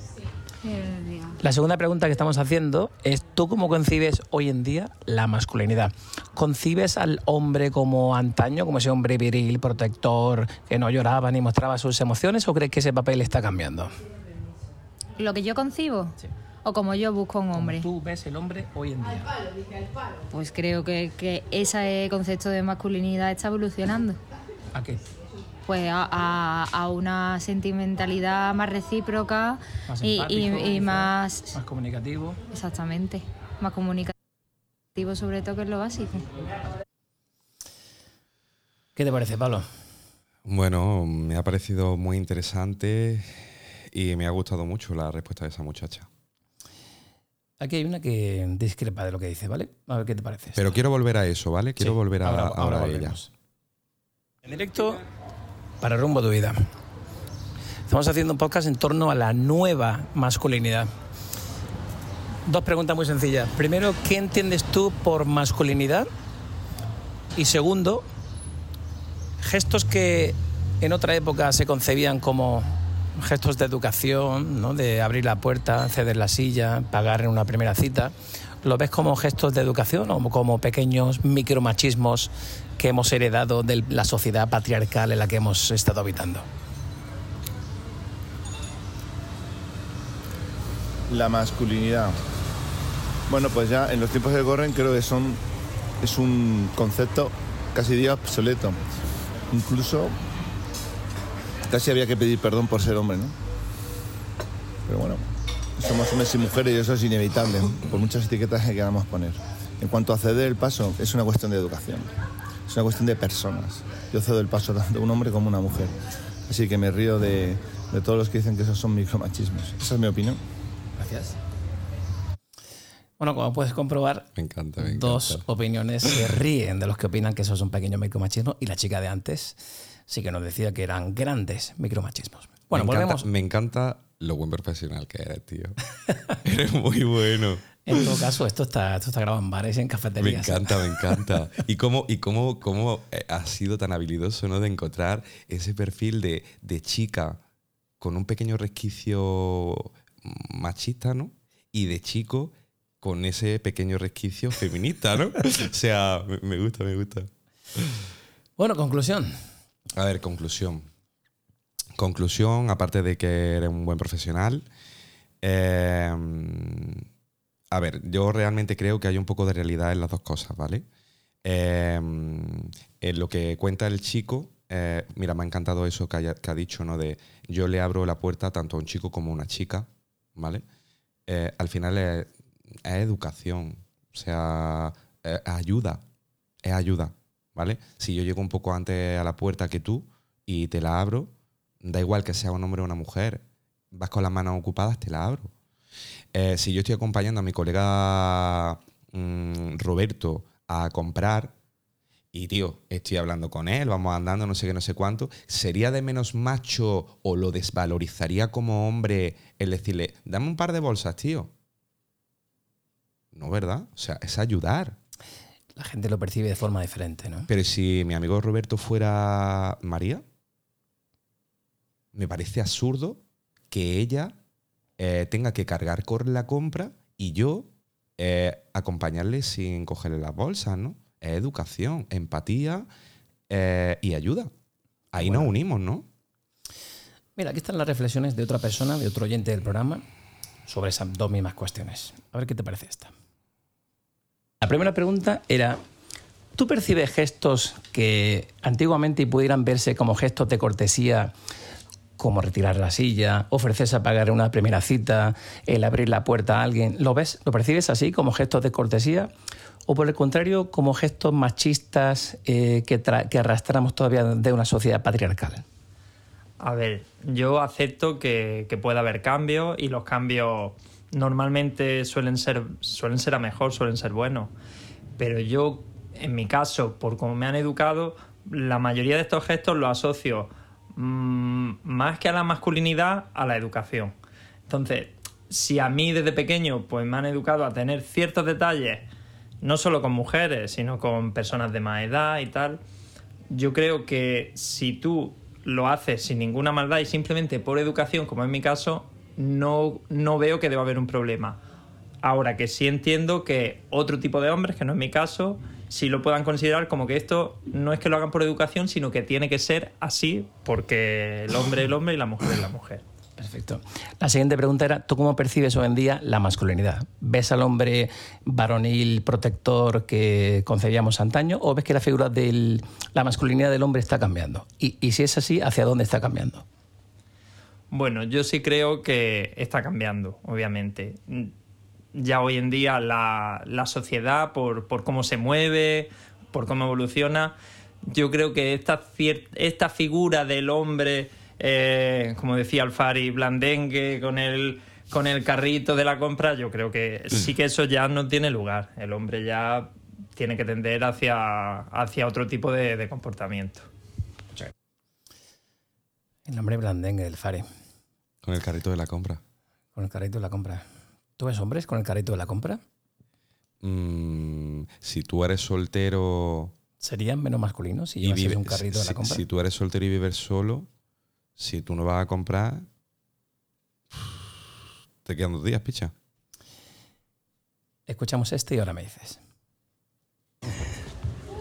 A: La segunda pregunta que estamos haciendo es, ¿tú cómo concibes hoy en día la masculinidad? ¿Concibes al hombre como antaño, como ese hombre viril, protector, que no lloraba ni mostraba sus emociones, o crees que ese papel está cambiando?
D: Lo que yo concibo, o como yo busco un hombre.
A: ¿Tú ves el hombre hoy en día?
D: Pues creo que, que ese concepto de masculinidad está evolucionando.
A: ¿A qué?
D: Pues a, a- a una sentimentalidad más recíproca
A: Más
D: y, y-
A: empático,
D: y más...
A: Más comunicativo.
D: Exactamente. Más comunicativo sobre todo que es lo básico.
A: ¿Qué te parece, Pablo?
B: Bueno, me ha parecido muy interesante y me ha gustado mucho la respuesta de esa muchacha.
A: Aquí hay una que discrepa de lo que dice, ¿vale? A ver qué te parece.
B: Pero quiero volver a eso, ¿vale? Quiero
A: Sí,
B: volver a,
A: ahora-
B: ahora
A: ahora
B: a ella.
A: En directo para Rumbo tu Vida. Estamos haciendo un podcast en torno a la nueva masculinidad. Dos preguntas muy sencillas. Primero, ¿qué entiendes tú por masculinidad? Y segundo, gestos que en otra época se concebían como gestos de educación, ¿no? de abrir la puerta, ceder la silla, pagar en una primera cita, ¿lo ves como gestos de educación o como pequeños micromachismos que hemos heredado de la sociedad patriarcal en la que hemos estado habitando?
E: La masculinidad. Bueno, pues ya en los tiempos que corren creo que son es un concepto casi obsoleto. Incluso casi había que pedir perdón por ser hombre, ¿no? Pero bueno, somos hombres y mujeres y eso es inevitable, por muchas etiquetas que queramos poner. En cuanto a ceder el paso, es una cuestión de educación, es una cuestión de personas. Yo cedo el paso tanto un hombre como una mujer. Así que me río de, de todos los que dicen que esos son micromachismos. Esa es mi opinión.
A: Gracias. Bueno, como puedes comprobar,
B: Me encanta, me
A: dos
B: encanta.
A: opiniones se ríen de los que opinan que eso es un pequeño micromachismo y la chica de antes sí que nos decía que eran grandes micromachismos. Bueno,
B: me,
A: volvemos.
B: encanta, me encanta lo buen profesional que eres, tío. eres muy bueno.
A: En todo caso, esto está, esto está grabado en bares y en
B: Me
A: cafeterías.
B: encanta, me encanta. Y cómo, y cómo, cómo eh, has sido tan habilidoso ¿no? de encontrar ese perfil de, de chica con un pequeño resquicio machista, ¿no? Y de chico con ese pequeño resquicio feminista, ¿no? O sea, me, me gusta, me gusta.
A: Bueno, conclusión.
B: A ver, conclusión. Conclusión, aparte de que eres un buen profesional. eh, a ver, yo realmente creo que hay un poco de realidad en las dos cosas, ¿vale? Eh, en lo que cuenta el chico, eh, mira, me ha encantado eso que ha dicho, ¿no? De yo le abro la puerta tanto a un chico como a una chica, ¿vale? Eh, al final es, es educación, o sea, es ayuda, es ayuda, ¿vale? Si yo llego un poco antes a la puerta que tú y te la abro, da igual que sea un hombre o una mujer, vas con las manos ocupadas, te la abro. Eh, si yo estoy acompañando a mi colega mm, Roberto a comprar y, tío, estoy hablando con él, vamos andando, no sé qué, no sé cuánto, ¿sería de menos macho o lo desvalorizaría como hombre el decirle, dame un par de bolsas, tío? No, ¿verdad? O sea, es ayudar.
A: La gente lo percibe de forma diferente, ¿no?
B: Pero si mi amigo Roberto fuera María, me parece absurdo que ella eh, tenga que cargar con la compra y yo eh, acompañarle sin cogerle las bolsas, ¿no? Es educación, empatía eh, y ayuda. Ahí nos unimos, ¿no?
A: Mira, aquí están las reflexiones de otra persona, de otro oyente del programa, sobre esas dos mismas cuestiones. A ver qué te parece esta. La primera pregunta era, ¿tú percibes gestos que antiguamente pudieran verse como gestos de cortesía, como retirar la silla, ofrecerse a pagar una primera cita, el abrir la puerta a alguien? ¿Lo ves? ¿Lo percibes así, como gestos de cortesía? ¿O por el contrario, como gestos machistas eh, que, tra- que arrastramos todavía de una sociedad patriarcal?
F: A ver, yo acepto que, que pueda haber cambios y los cambios normalmente suelen ser, suelen ser a mejor, suelen ser buenos. Pero yo, en mi caso, por como me han educado, la mayoría de estos gestos los asocio mm, más que a la masculinidad, a la educación. Entonces, si a mí desde pequeño pues me han educado a tener ciertos detalles, no solo con mujeres, sino con personas de más edad y tal, yo creo que si tú lo haces sin ninguna maldad y simplemente por educación, como en mi caso, no, no veo que deba haber un problema. Ahora que sí entiendo que otro tipo de hombres, que no es mi caso, sí lo puedan considerar como que esto no es que lo hagan por educación, sino que tiene que ser así porque el hombre es el hombre y la mujer es la mujer.
A: Perfecto. La siguiente pregunta era, ¿tú cómo percibes hoy en día la masculinidad? ¿Ves al hombre varonil protector que concebíamos antaño o ves que la figura de la masculinidad del hombre está cambiando? Y, y si es así, ¿hacia dónde está cambiando?
F: Bueno, yo sí creo que está cambiando, obviamente. Ya hoy en día la, la sociedad, por, por, cómo se mueve, por cómo evoluciona, yo creo que esta, esta figura del hombre, eh, como decía Alfari, blandengue, con el, con el carrito de la compra, yo creo que sí que eso ya no tiene lugar. El hombre ya tiene que tender hacia, hacia otro tipo de, de comportamiento.
A: El hombre blandengue del Fari.
B: Con el carrito de la compra.
A: Con el carrito de la compra. ¿Tú ves hombres con el carrito de la compra?
B: Mm, si tú eres soltero.
A: ¿Serían menos masculinos si llevas un carrito
B: si,
A: de la compra?
B: Si tú eres soltero y vives solo, si tú no vas a comprar, te quedan dos días, picha.
A: Escuchamos este y ahora me dices.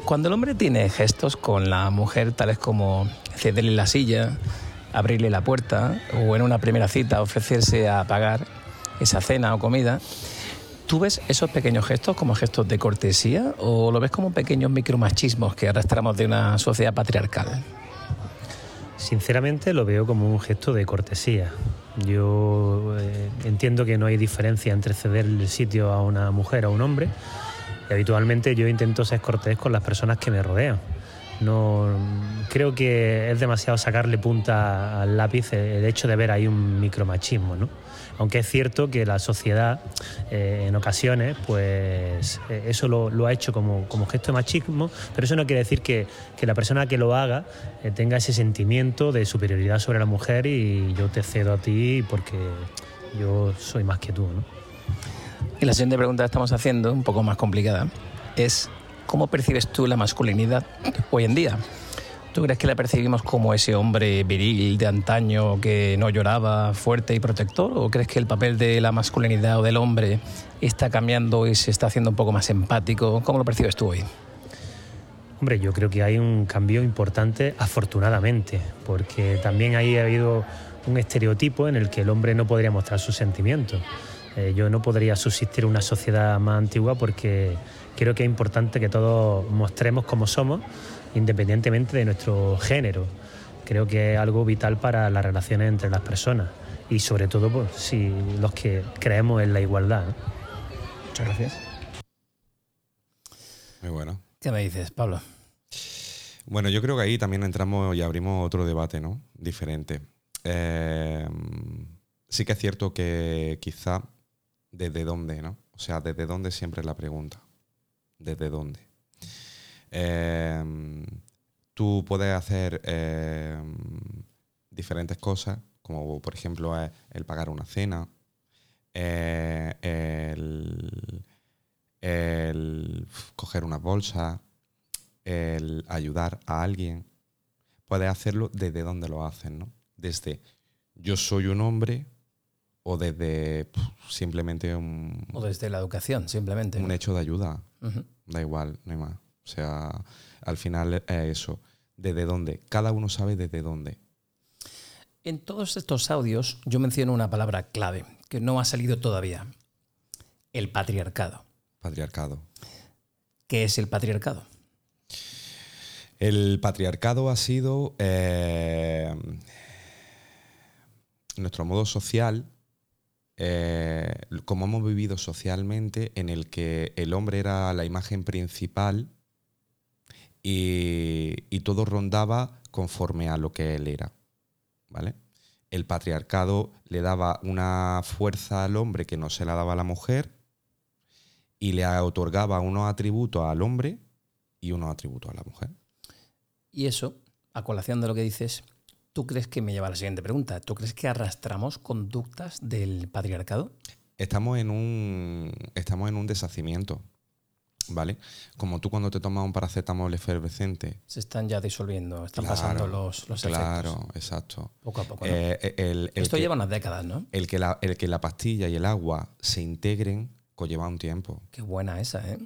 A: Cuando el hombre tiene gestos con la mujer, tales como cederle la silla, abrirle la puerta o en una primera cita ofrecerse a pagar esa cena o comida, ¿tú ves esos pequeños gestos como gestos de cortesía o lo ves como pequeños micromachismos que arrastramos de una sociedad patriarcal?
G: Sinceramente lo veo como un gesto de cortesía. Yo eh, entiendo que no hay diferencia entre ceder el sitio a una mujer o a un hombre. Y habitualmente yo intento ser cortés con las personas que me rodean. No, creo que es demasiado sacarle punta al lápiz el hecho de ver ahí un micromachismo, ¿no? Aunque es cierto que la sociedad eh, en ocasiones, pues eh, eso lo, ha hecho como, como, gesto de machismo, pero eso no quiere decir que, que la persona que lo haga eh, tenga ese sentimiento de superioridad sobre la mujer y yo te cedo a ti porque yo soy más que tú, ¿no?
A: Y la siguiente pregunta que estamos haciendo, un poco más complicada, es ¿cómo percibes tú la masculinidad hoy en día? ¿Tú crees que la percibimos como ese hombre viril de antaño que no lloraba, fuerte y protector? ¿O crees que el papel de la masculinidad o del hombre está cambiando y se está haciendo un poco más empático? ¿Cómo lo percibes tú hoy?
G: Hombre, yo creo que hay un cambio importante, afortunadamente, porque también ahí ha habido un estereotipo en el que el hombre no podría mostrar sus sentimientos. Eh, yo no podría subsistir una sociedad más antigua porque creo que es importante que todos mostremos cómo somos, independientemente de nuestro género. Creo que es algo vital para las relaciones entre las personas y sobre todo pues, si los que creemos en la igualdad. ¿no?
A: Muchas gracias.
B: Muy bueno.
A: ¿Qué me dices, Pablo?
B: Bueno, yo creo que ahí también entramos y abrimos otro debate, ¿no? Diferente. Eh, sí que es cierto que quizá desde dónde, ¿no? O sea, desde dónde siempre es la pregunta. ¿Desde dónde? Eh, tú puedes hacer eh, diferentes cosas, como por ejemplo el pagar una cena, el, coger una bolsa, el ayudar a alguien. Puedes hacerlo desde donde lo haces, ¿no? Desde yo soy un hombre o desde pff, simplemente un...
A: O desde la educación, simplemente.
B: Un hecho de ayuda. Uh -huh. Da igual, no hay más. O sea, al final es eso. ¿Desde dónde? Cada uno sabe desde dónde.
A: En todos estos audios yo menciono una palabra clave que no ha salido todavía. El patriarcado.
B: Patriarcado.
A: ¿Qué es el patriarcado?
B: El patriarcado ha sido eh, nuestro modo social eh, como hemos vivido socialmente, en el que el hombre era la imagen principal y, y, todo rondaba conforme a lo que él era. ¿Vale? el patriarcado le daba una fuerza al hombre que no se la daba a la mujer y le otorgaba unos atributos al hombre y unos atributos a la mujer.
A: Y eso, a colación de lo que dices, ¿tú crees que me lleva a la siguiente pregunta? ¿Tú crees que arrastramos conductas del patriarcado?
B: Estamos en un, estamos en un deshacimiento. ¿Vale? Como tú cuando te tomas un paracetamol efervescente.
A: Se están ya disolviendo, están pasando los, los
B: Claro,
A: efectos.
B: exacto.
A: Poco a poco. ¿no?
B: Eh, el- el
A: Esto
B: que-
A: lleva unas décadas, ¿no?
B: el que, la, el que la pastilla y el agua se integren conlleva un tiempo.
A: Qué buena esa, ¿eh?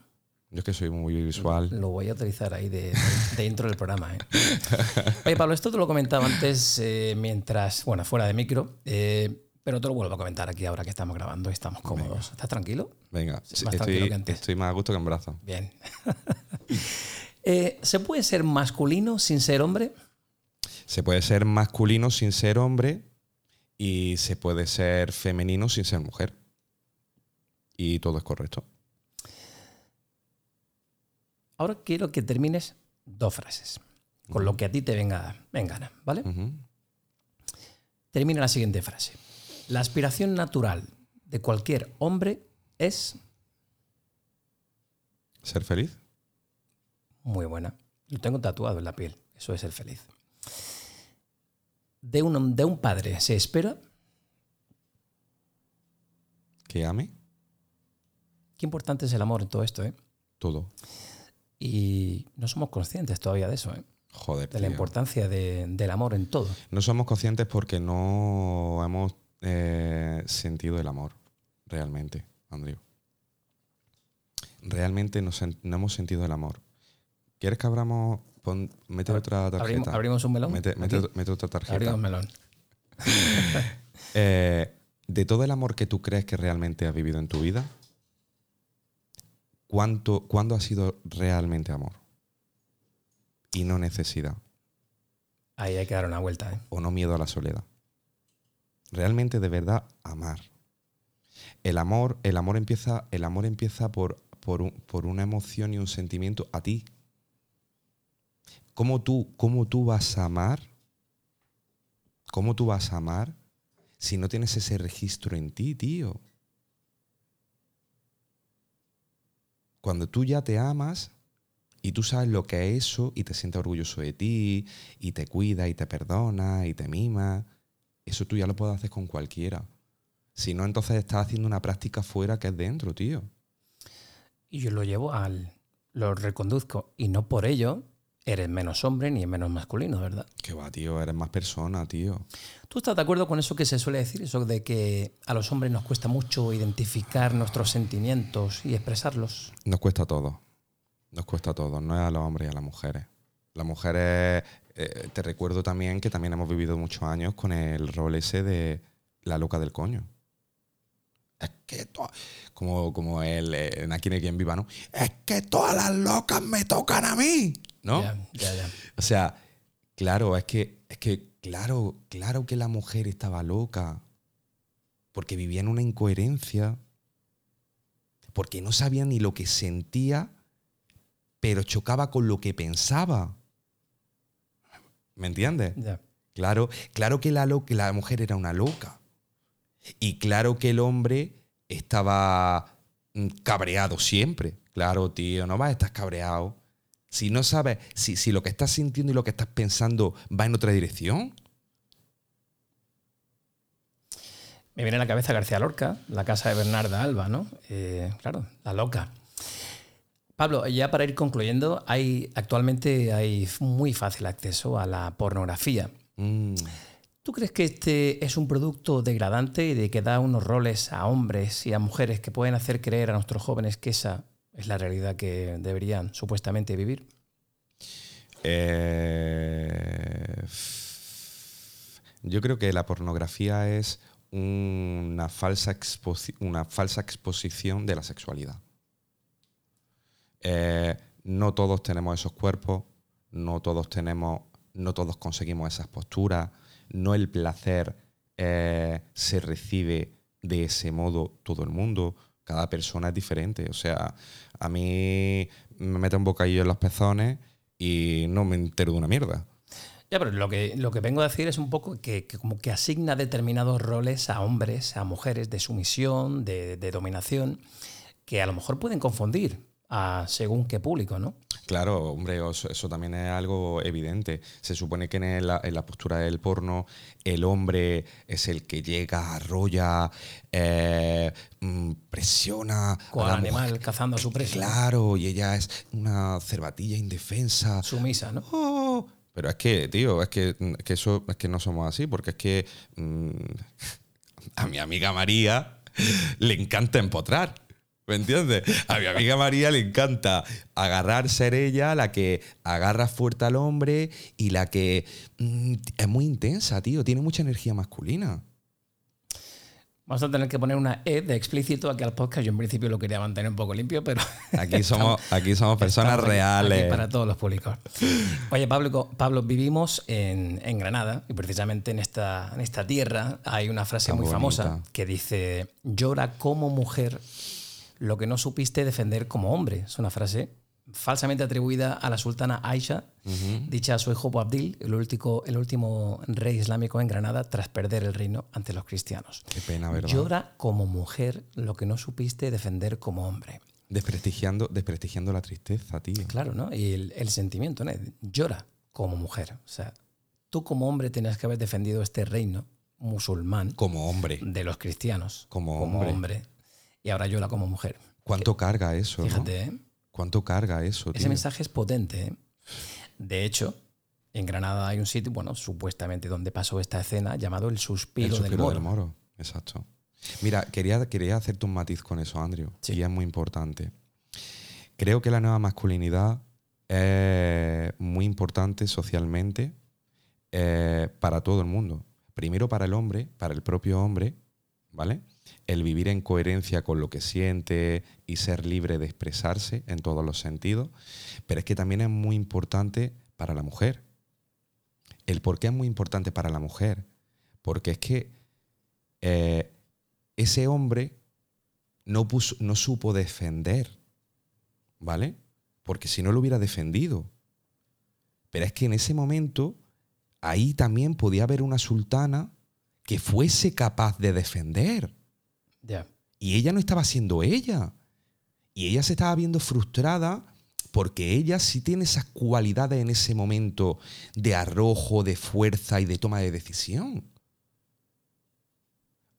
B: Yo es que soy muy visual.
A: Lo voy a utilizar ahí de, de- de intro del programa. ¿eh? Oye, Pablo, esto te lo comentaba antes eh, mientras, bueno, fuera de micro, eh, pero te lo vuelvo a comentar aquí ahora que estamos grabando y estamos cómodos. ¿Estás tranquilo?
B: Venga,
A: más tranquilo que antes.
B: estoy más a gusto que en brazos.
A: Bien. Eh, ¿Se puede ser masculino sin ser hombre?
B: Se puede ser masculino sin ser hombre y se puede ser femenino sin ser mujer. Y todo es correcto.
A: Ahora quiero que termines dos frases, con lo que a ti te venga en gana, ¿vale? Termina la siguiente frase. La aspiración natural de cualquier hombre es
B: ¿Ser feliz?
A: muy buena. Lo tengo tatuado en la piel. Eso es ser feliz. De un, de un padre se espera.
B: ¿Que ame?
A: Qué importante es el amor en todo esto, ¿eh?
B: Todo.
A: Y no somos conscientes todavía de eso, ¿eh?
B: Joder.
A: De la
B: tío.
A: importancia de- del amor en todo.
B: No somos conscientes porque no hemos eh, sentido el amor, realmente, Andrew. Realmente no, hemos sentido el amor. ¿Quieres que abramos? Pon- mete otra tarjeta.
A: Abrimos, abrimos un melón.
B: Mete, otra tarjeta.
A: Abrimos melón.
B: Eh, de todo el amor que tú crees que realmente has vivido en tu vida, ¿cuánto, ¿cuándo ha sido realmente amor? Y no necesidad.
A: Ahí hay que dar una vuelta, ¿eh?
B: o no miedo a la soledad. Realmente de verdad amar. El amor, el amor empieza, el amor empieza por, por, un- por una emoción y un sentimiento a ti. ¿Cómo tú, ¿Cómo tú vas a amar? ¿Cómo tú vas a amar si no tienes ese registro en ti, tío? Cuando tú ya te amas y tú sabes lo que es eso y te sientes orgulloso de ti y te cuida y te perdona y te mima, eso tú ya lo puedes hacer con cualquiera. Si no, entonces estás haciendo una práctica fuera que es dentro, tío.
A: Y yo lo llevo al. Lo reconduzco. Y no por ello eres menos hombre ni menos masculino, ¿verdad?
B: Que va, tío, eres más persona, tío.
A: ¿Tú estás de acuerdo con eso que se suele decir? Eso de que a los hombres nos cuesta mucho identificar nuestros sentimientos y expresarlos.
B: Nos cuesta todo. Nos cuesta todo. No es a los hombres y a las mujeres. Las mujeres, eh, te recuerdo también que también hemos vivido muchos años con el rol ese de la loca del coño. Es que to- como, como el, eh, en Aquí quien viva, ¿no? Es que todas las locas me tocan a mí, ¿no? O sea, claro, es que, es que, claro, claro que la mujer estaba loca. Porque vivía en una incoherencia. Porque no sabía ni lo que sentía, pero chocaba con lo que pensaba. ¿Me entiendes? Claro, claro que la, la mujer era una loca. Y claro que el hombre estaba mm, cabreado siempre. Claro, tío, no vas a estar cabreado. Si no sabes, si, si lo que estás sintiendo y lo que estás pensando va en otra dirección.
A: Me viene a la cabeza García Lorca, la casa de Bernarda Alba, ¿no? Eh, claro, la loca. Pablo, ya para ir concluyendo, hay, actualmente hay muy fácil acceso a la pornografía.
B: Mm,
A: ¿Tú crees que este es un producto degradante y de que da unos roles a hombres y a mujeres que pueden hacer creer a nuestros jóvenes que esa es la realidad que deberían supuestamente vivir?
B: eh, yo creo que la pornografía es una falsa, una falsa exposición de la sexualidad. Eh, no todos tenemos esos cuerpos, no todos tenemos, no todos conseguimos esas posturas, no el placer eh, se recibe de ese modo todo el mundo. Cada persona es diferente. O sea, a mí me mete un bocadillo en los pezones y no me entero de una mierda.
A: Ya, pero lo que, lo que vengo a decir es un poco que, que como que asigna determinados roles a hombres, a mujeres de sumisión, de, de dominación, que a lo mejor pueden confundir a según qué público, ¿no?
B: Claro, hombre, eso, eso también es algo evidente. Se supone que en la, en la postura del porno el hombre es el que llega, arrolla, eh, mm, presiona
A: Con
B: a la
A: el animal
B: mujer.
A: cazando a su presa.
B: Claro, y ella es una cervatilla indefensa.
A: Sumisa, ¿no?
B: Oh, Pero es que, tío, es que, mm, que eso es que no somos así, porque es que mm, a mi amiga María le encanta empotrar. ¿Me entiendes? A mi amiga María le encanta agarrar ser ella la que agarra fuerte al hombre y la que mm, es muy intensa, tío. Tiene mucha energía masculina.
A: Vamos a tener que poner una E de explícito aquí al podcast. Yo en principio lo quería mantener un poco limpio, pero
B: Aquí somos, aquí somos personas
A: aquí-
B: reales.
A: aquí para todos los públicos. Oye, Pablo, Pablo vivimos en, en Granada y precisamente en esta, en esta tierra hay una frase muy famosa que dice, llora como mujer lo que no supiste defender como hombre. Es una frase falsamente atribuida a la sultana Aisha, dicha a su hijo Boabdil, el último, el último rey islámico en Granada tras perder el reino ante los cristianos.
B: Qué pena, ¿verdad?
A: Llora como mujer lo que no supiste defender como hombre.
B: Desprestigiando, desprestigiando la tristeza, tío.
A: Claro, ¿no? Y el, el sentimiento, ¿no? Llora como mujer. O sea, tú como hombre tenías que haber defendido este reino musulmán
B: Como hombre.
A: de los cristianos.
B: Como hombre.
A: Y ahora llora como mujer.
B: ¿Cuánto carga eso? no?
A: Fíjate, ¿eh?
B: ¿Cuánto carga eso, tío?
A: Ese mensaje es potente. ¿eh? De hecho, en Granada hay un sitio, bueno, supuestamente donde pasó esta escena, llamado El Suspiro,
B: El
A: del
B: suspiro
A: Moro.
B: del moro. Exacto. Mira, quería, quería hacerte un matiz con eso, Andrew.
A: Sí.
B: Y es muy importante. Creo que la nueva masculinidad es muy importante socialmente eh, para todo el mundo. Primero para el hombre, para el propio hombre, ¿vale? El vivir en coherencia con lo que siente y ser libre de expresarse en todos los sentidos. Pero es que también es muy importante para la mujer. ¿El por qué es muy importante para la mujer? Porque es que eh, ese hombre no, puso- no supo defender, ¿vale? Porque si no lo hubiera defendido. Pero es que en ese momento, ahí también podía haber una sultana que fuese capaz de defender. Y ella no estaba siendo ella. Y ella se estaba viendo frustrada porque ella sí tiene esas cualidades en ese momento de arrojo, de fuerza y de toma de decisión.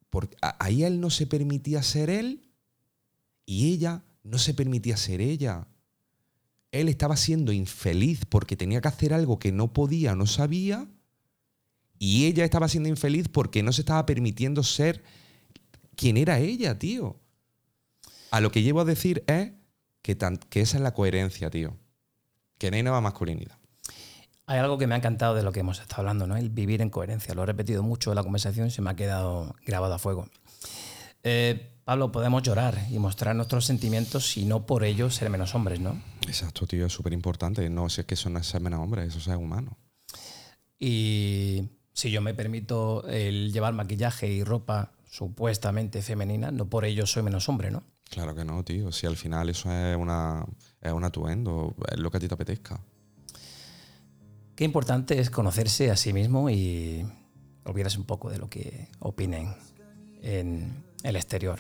B: Porque ahí él no se permitía ser él y ella no se permitía ser ella. Él estaba siendo infeliz porque tenía que hacer algo que no podía, no sabía. Y ella estaba siendo infeliz porque no se estaba permitiendo ser quién era ella, tío. A lo que llevo a decir es que, tan- que esa es la coherencia, tío. Que no hay nueva masculinidad.
A: Hay algo que me ha encantado de lo que hemos estado hablando, ¿no? El vivir en coherencia. Lo he repetido mucho en la conversación y se me ha quedado grabado a fuego. Eh, Pablo, podemos llorar y mostrar nuestros sentimientos y no por ello ser menos hombres, ¿no?
B: Exacto, tío, es súper importante. No si es que eso no es ser menos hombre, eso es ser humano.
A: Y si yo me permito el llevar maquillaje y ropa supuestamente femenina, no por ello soy menos hombre, ¿no?
B: Claro que no, tío. Si al final eso es, una, es un atuendo, es lo que a ti te apetezca.
A: Qué importante es conocerse a sí mismo y olvidarse un poco de lo que opinen en el exterior.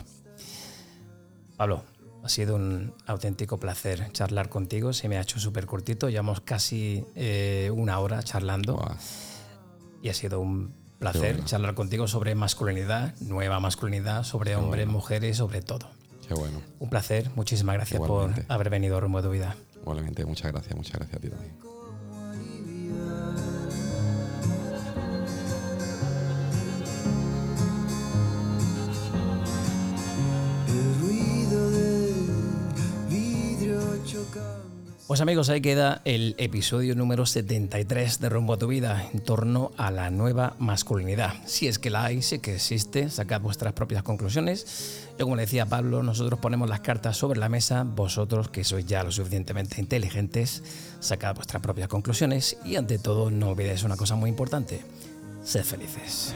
A: Pablo, ha sido un auténtico placer charlar contigo. Se me ha hecho súper cortito. Llevamos casi eh, una hora charlando y ha sido un placer
B: bueno.
A: charlar contigo sobre masculinidad, nueva masculinidad, sobre hombres, mujeres, sobre todo.
B: qué bueno.
A: Un placer. Muchísimas gracias
B: Igualmente.
A: por haber venido a Rumbo de tu Vida.
B: Igualmente, muchas gracias, muchas gracias a ti también.
H: El
A: Pues amigos, ahí queda el episodio número 73 de Rumbo a tu vida en torno a la nueva masculinidad. Si es que la hay, si es que existe, sacad vuestras propias conclusiones. Yo como le decía Pablo, nosotros ponemos las cartas sobre la mesa, vosotros que sois ya lo suficientemente inteligentes, sacad vuestras propias conclusiones y ante todo no olvidéis una cosa muy importante, sed felices.